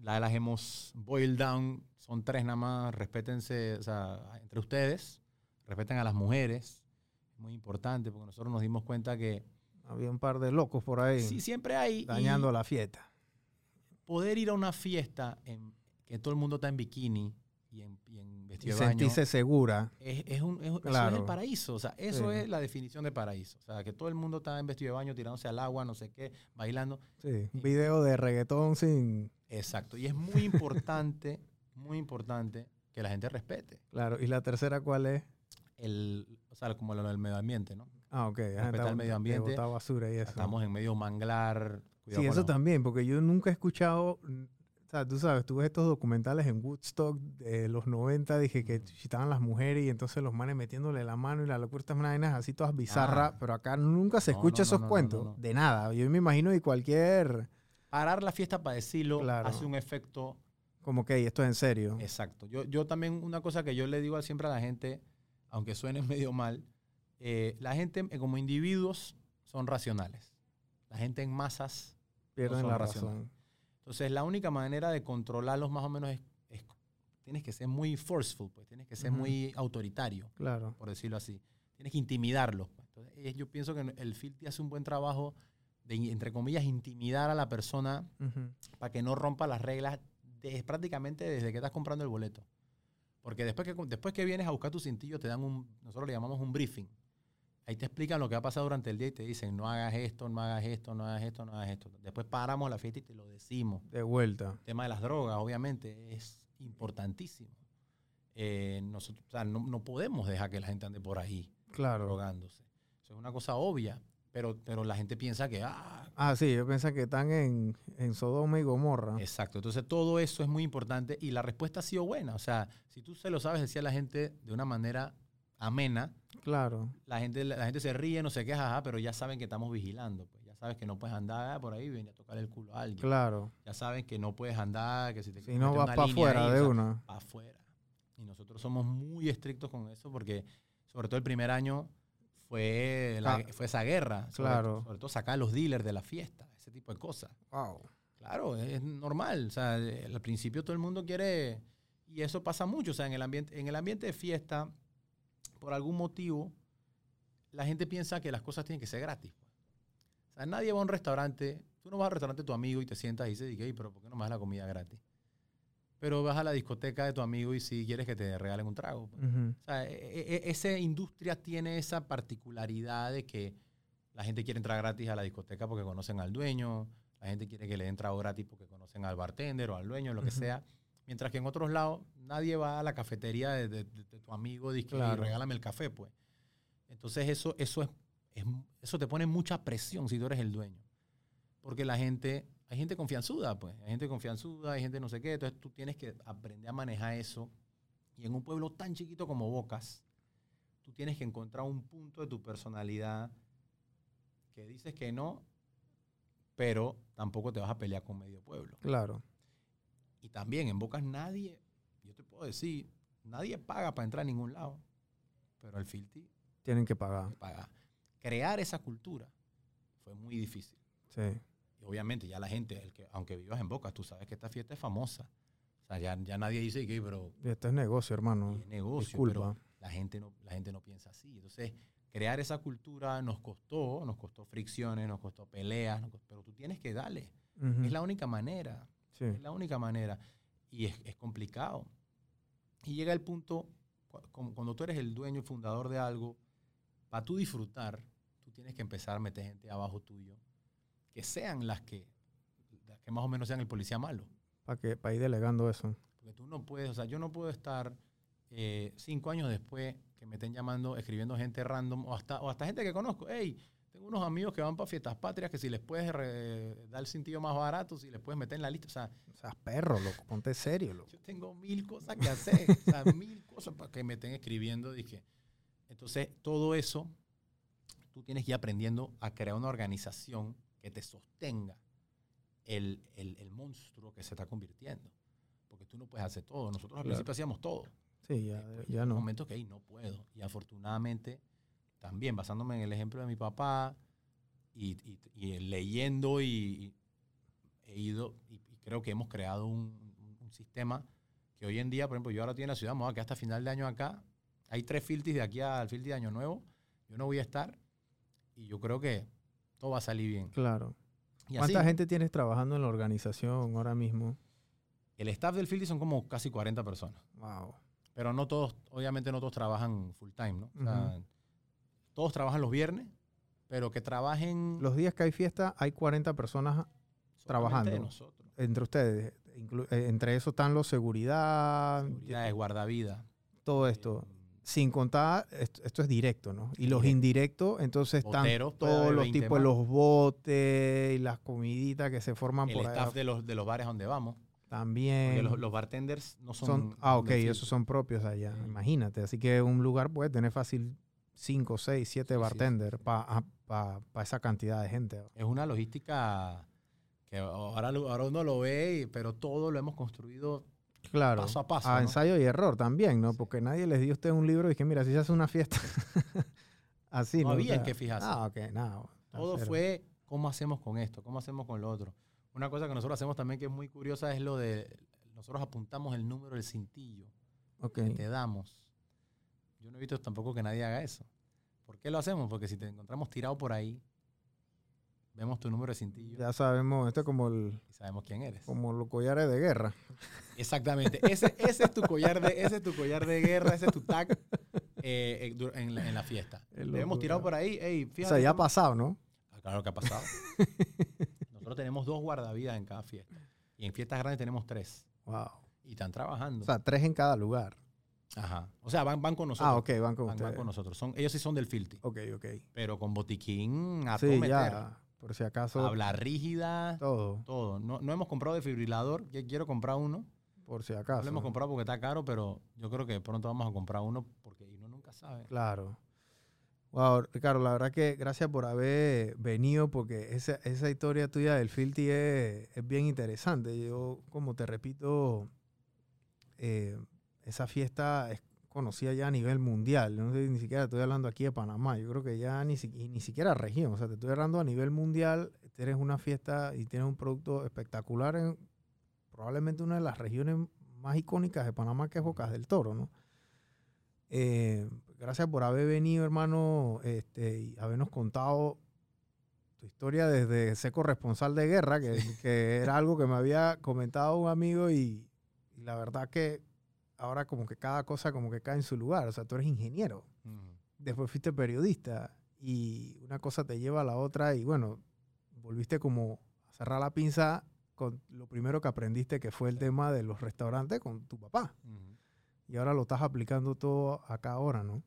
la- las hemos boiled down, son tres nada más, respétense, o sea, entre ustedes, respeten a las mujeres, es muy importante porque nosotros nos dimos cuenta que Había un par de locos por ahí sí, siempre hay... dañando la fiesta. poder ir a una fiesta en que todo el mundo está en bikini y en, Y de baño, sentirse segura. es, es un, es- eso es el paraíso. O sea, eso Sí. es la definición de paraíso. O sea, que todo el mundo está en vestido de baño, tirándose al agua, no sé qué, bailando. Sí, un video de reggaetón sin... Exacto. Y es muy importante, muy importante que la gente respete. Claro, ¿y la tercera cuál es? El, o sea, como lo del medio ambiente, ¿no? Ah, ok. Respetar está- el medio ambiente. botar basura y eso. Estamos en medio manglar. cuidado Sí, eso los- también, porque yo nunca he escuchado, o sea, tú sabes, tú ves estos documentales en Woodstock de los 90, dije que estaban las mujeres y entonces los manes metiéndole la mano y la locura, estas vainas así todas bizarras, Ah. pero acá nunca se escucha no, esos no, cuentos, de nada. Yo me imagino que cualquier, Parar la fiesta para decirlo Claro. hace un efecto como que esto es en serio. Exacto. Yo, yo también, una cosa que yo le digo siempre a la gente, aunque suene medio mal, eh, la gente eh, como individuos son racionales. La gente en masas. Pierden la razón. Entonces, la única manera de controlarlos más o menos es, es- tienes que ser muy forceful, pues, tienes que ser muy autoritario, Claro. por decirlo así. Tienes que intimidarlos. pues. Entonces, yo pienso que el Filthy hace un buen trabajo de, entre comillas, intimidar a la persona para que no rompa las reglas de- prácticamente desde que estás comprando el boleto. Porque después que, después que vienes a buscar tu cintillo, te dan un, nosotros le llamamos un briefing. Ahí te explican lo que ha pasado durante el día y te dicen, no hagas esto, no hagas esto, no hagas esto, no hagas esto. Después paramos la fiesta y te lo decimos. De vuelta. El tema de las drogas, obviamente, es importantísimo. Eh, nosotros, o sea, no, no podemos dejar que la gente ande por ahí Claro. drogándose. Eso es una cosa obvia, pero, pero la gente piensa que, ah, Ah, sí, yo pensé que están en, en Sodoma y Gomorra. Exacto. Entonces todo eso es muy importante y la respuesta ha sido buena. O sea, si tú se lo sabes decir a la gente de una manera amena, Claro. la gente, la gente se ríe, no sé qué, jaja, pero ya saben que estamos vigilando. Pues. Ya sabes que no puedes andar por ahí venir a tocar el culo a alguien. Claro. Ya saben que no puedes andar, que si te Si no vas para afuera de una. pa' afuera. Y nosotros somos muy estrictos con eso porque, sobre todo el primer año, fue, la- Ah, fue esa guerra. Sobre, claro. sobre todo sacar a los dealers de la fiesta, ese tipo de cosas. Wow. Claro, es normal. O sea, al principio todo el mundo quiere. Y eso pasa mucho. O sea, en el ambiente, en el ambiente de fiesta, por algún motivo, la gente piensa que las cosas tienen que ser gratis. pues. O sea, nadie va a un restaurante. Tú no vas al restaurante de tu amigo y te sientas y dices, "Ey, pero ¿por qué no me das la comida gratis? Pero vas a la discoteca de tu amigo y si quieres que te regalen un trago. pues. O sea, e- e- esa industria tiene esa particularidad de que la gente quiere entrar gratis a la discoteca porque conocen al dueño, la gente quiere que le den trago gratis porque conocen al bartender o al dueño, lo que sea. Mientras que en otros lados nadie va a la cafetería de, de- de- de tu amigo y Claro. regálame el café, pues. Entonces eso, eso, es, es- eso te pone mucha presión si tú eres el dueño. Porque la gente, hay gente confianzuda, pues. Hay gente confianzuda, hay gente no sé qué. Entonces tú tienes que aprender a manejar eso. Y en un pueblo tan chiquito como Bocas, tú tienes que encontrar un punto de tu personalidad que dices que no, pero tampoco te vas a pelear con medio pueblo. Claro. Y también en Bocas nadie, yo te puedo decir, nadie paga para entrar a ningún lado, pero el Filti Tienen que pagar. paga. Crear esa cultura fue muy difícil. Sí. Y obviamente ya la gente, el que, aunque vivas en Bocas, tú sabes que esta fiesta es famosa. O sea, ya, ya nadie dice que, pero Y Esto es negocio, hermano. es negocio. Disculpa. Pero, la gente no, la gente no piensa así. Entonces, crear esa cultura nos costó, nos costó fricciones, nos costó peleas, nos costó- pero tú tienes que darle. Es la única manera. Sí. Es la única manera. Y es, es complicado. Y llega el punto, cuando tú eres el dueño y fundador de algo, para tú disfrutar, tú tienes que empezar a meter gente abajo tuyo, que sean las que, las que más o menos sean el policía malo. Para que para ir delegando eso. Porque tú no puedes, o sea, yo no puedo estar eh, cinco años después que me estén llamando, escribiendo gente random, o hasta, o hasta gente que conozco. Hey, tengo unos amigos que van para fiestas patrias que si les puedes re- dar el sentido más barato, si les puedes meter en la lista. O sea, O sea, perro, loco. Ponte serio, loco. yo tengo mil cosas que hacer, o sea, mil cosas para que me estén escribiendo. Dije. Entonces, todo eso, tú tienes que ir aprendiendo a crear una organización que te sostenga el, el- el monstruo que se está convirtiendo. Porque tú no puedes hacer todo. Nosotros al Claro. principio hacíamos todo. Sí, ya, Después ya no. momento que "Ey, no puedo. Y afortunadamente, también basándome en el ejemplo de mi papá y, y- y leyendo y, he ido, y, creo que hemos creado un, un- sistema que hoy en día, por ejemplo, yo ahora estoy en la ciudad, me voy a quedar hasta final de año acá. Hay tres filtis de aquí al filti de Año Nuevo. Yo no voy a estar. Y yo creo que todo va a salir bien. Claro. Y ¿Cuánta así, gente tienes trabajando en la organización ahora mismo? el staff del filti son como casi 40 personas. Wow. Pero no todos, obviamente no todos trabajan full time, ¿no? O sea, Ujú. Todos trabajan los viernes, pero que trabajen Los días que hay fiesta hay 40 personas trabajando. de nosotros. entre ustedes. Eh, entre eso están los seguridad, Seguridad, guardavida. todo esto. eh, Sin contar, esto, esto es directo, ¿no? Y los Directo. indirectos, entonces están Boteros, todos los 20 tipos, más. los botes y las comiditas que se forman el por allá staff de los, de los bares donde vamos. también. Porque los, los bartenders no son. son, ah, ok, esos son propios allá, Sí. imagínate. Así que un lugar puede tener fácil 5, 6, 7 Sí, sí, bartenders sí. para esa cantidad de gente. Es una logística que ahora, ahora uno lo ve, pero todo lo hemos construido Claro. paso a paso. a ¿no? ensayo y error también, ¿no? Sí. Porque nadie les dio a usted un libro y que mira, si se hace una fiesta así, No ¿no? O había en sea, qué fijarse. Ah, ok, no. Todo cero. fue cómo hacemos con esto, cómo hacemos con lo otro. Una cosa que nosotros hacemos también que es muy curiosa es lo de, nosotros apuntamos el número del cintillo Ok. que te damos. Yo no he visto tampoco que nadie haga eso. ¿Por qué lo hacemos? Porque si te encontramos tirado por ahí, vemos tu número de cintillo Ya sabemos, esto es como, el, y sabemos quién eres. como los collares de guerra. Exactamente. Ese, ese es tu collar de, ese es tu collar de guerra, ese es tu tag eh, eh, en, la, en la fiesta. Es Te hemos tirado por ahí, ey, O fíjate. sea, ya ha pasado, ¿no? Ah, claro que ha pasado. Nosotros tenemos dos guardavidas en cada fiesta. Y en fiestas grandes tenemos tres. Wow. Y están trabajando. O sea, tres en cada lugar. Ajá. O sea, van, van con nosotros. Ah, ok, van con Van, van con nosotros. Son, ellos sí son del Filti. Ok, ok. Pero con botiquín a Sí, todo meter. ya, por si acaso, Habla rígida. todo, Todo. No, no hemos comprado desfibrilador. Yo quiero comprar uno. por si No acaso. lo hemos comprado porque está caro, pero yo creo que pronto vamos a comprar uno porque uno nunca sabe. Claro. Wow, Ricardo, la verdad que gracias por haber venido porque esa, esa historia tuya del Filti es, es bien interesante. Yo, como te repito, eh, esa fiesta es conocida ya a nivel mundial. No sé, ni siquiera estoy hablando aquí de Panamá. Yo creo que ya ni, ni siquiera región. O sea, te estoy hablando a nivel mundial. Tienes una fiesta y tienes un producto espectacular en probablemente una de las regiones más icónicas de Panamá, que es Bocas del Toro, ¿no? Eh, gracias por haber venido, hermano, este, y habernos contado tu historia desde ser corresponsal de guerra, que, que era algo que me había comentado un amigo y, y la verdad que ahora como que cada cosa como que cae en su lugar. O sea, tú eres ingeniero, después fuiste periodista y una cosa te lleva a la otra y bueno, volviste como a cerrar la pinza con lo primero que aprendiste que fue el tema de los restaurantes con tu papá. Ujú. Y ahora lo estás aplicando todo acá ahora, ¿no?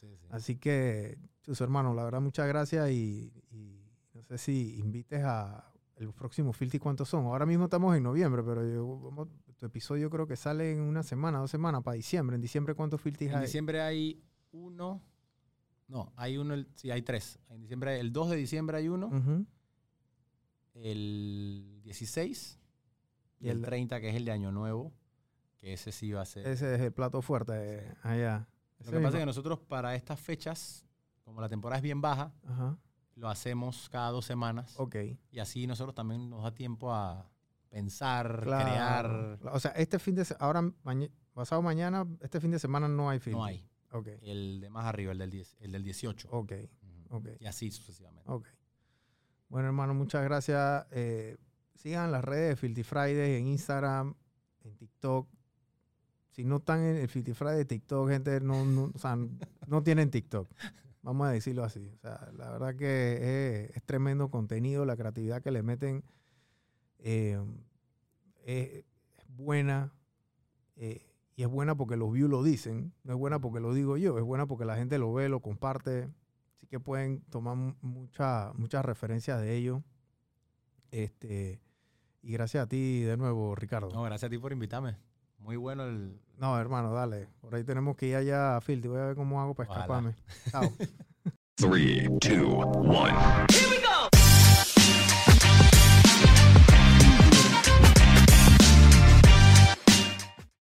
Sí, sí. Así que, Chus, hermano, la verdad, muchas gracias y, y no sé si invites a el próximo Filti, ¿cuántos son? Ahora mismo estamos en noviembre, pero yo, vamos- tu episodio creo que sale en una semana, dos semanas, para diciembre. ¿En diciembre cuántos Filtis En hay? diciembre hay uno. No, hay uno, el- sí, hay tres. En diciembre, el 2 de diciembre hay uno, el 16 y Y el el- 30, que es el de Año Nuevo, que ese sí va a ser. Ese es el plato fuerte Sí. allá. Lo que pasa es que nosotros para estas fechas, como la temporada es bien baja, Ajá, lo hacemos cada dos semanas. ok. Y así nosotros también nos da tiempo a pensar, Claro. crear. O sea, este fin de se- ahora, maña- pasado mañana, este fin de semana no hay film. No hay. El de más arriba, el del, 10 el del 18. ok, Ujú. ok. Y así sucesivamente. Ok. Bueno, hermano, muchas gracias. Eh, sigan las redes de Filthy Friday en Instagram, en TikTok. Si no están en el Filthy Friday de TikTok, gente, no, no, o sea, no tienen TikTok. Vamos a decirlo así. O sea, la verdad que es, es tremendo contenido, la creatividad que le meten eh, es, es buena. eh, y es buena porque los views lo dicen. No es buena porque lo digo yo, es buena porque la gente lo ve, lo comparte. Así que pueden tomar mu- mucha- muchas referencias de ello. Este, y gracias a ti de nuevo, Ricardo. No, gracias a ti por invitarme. Muy bueno el... No, hermano, dale. Por ahí tenemos que ir allá a Filthy. Voy a ver cómo hago para escaparme. Chao. Three, two, one.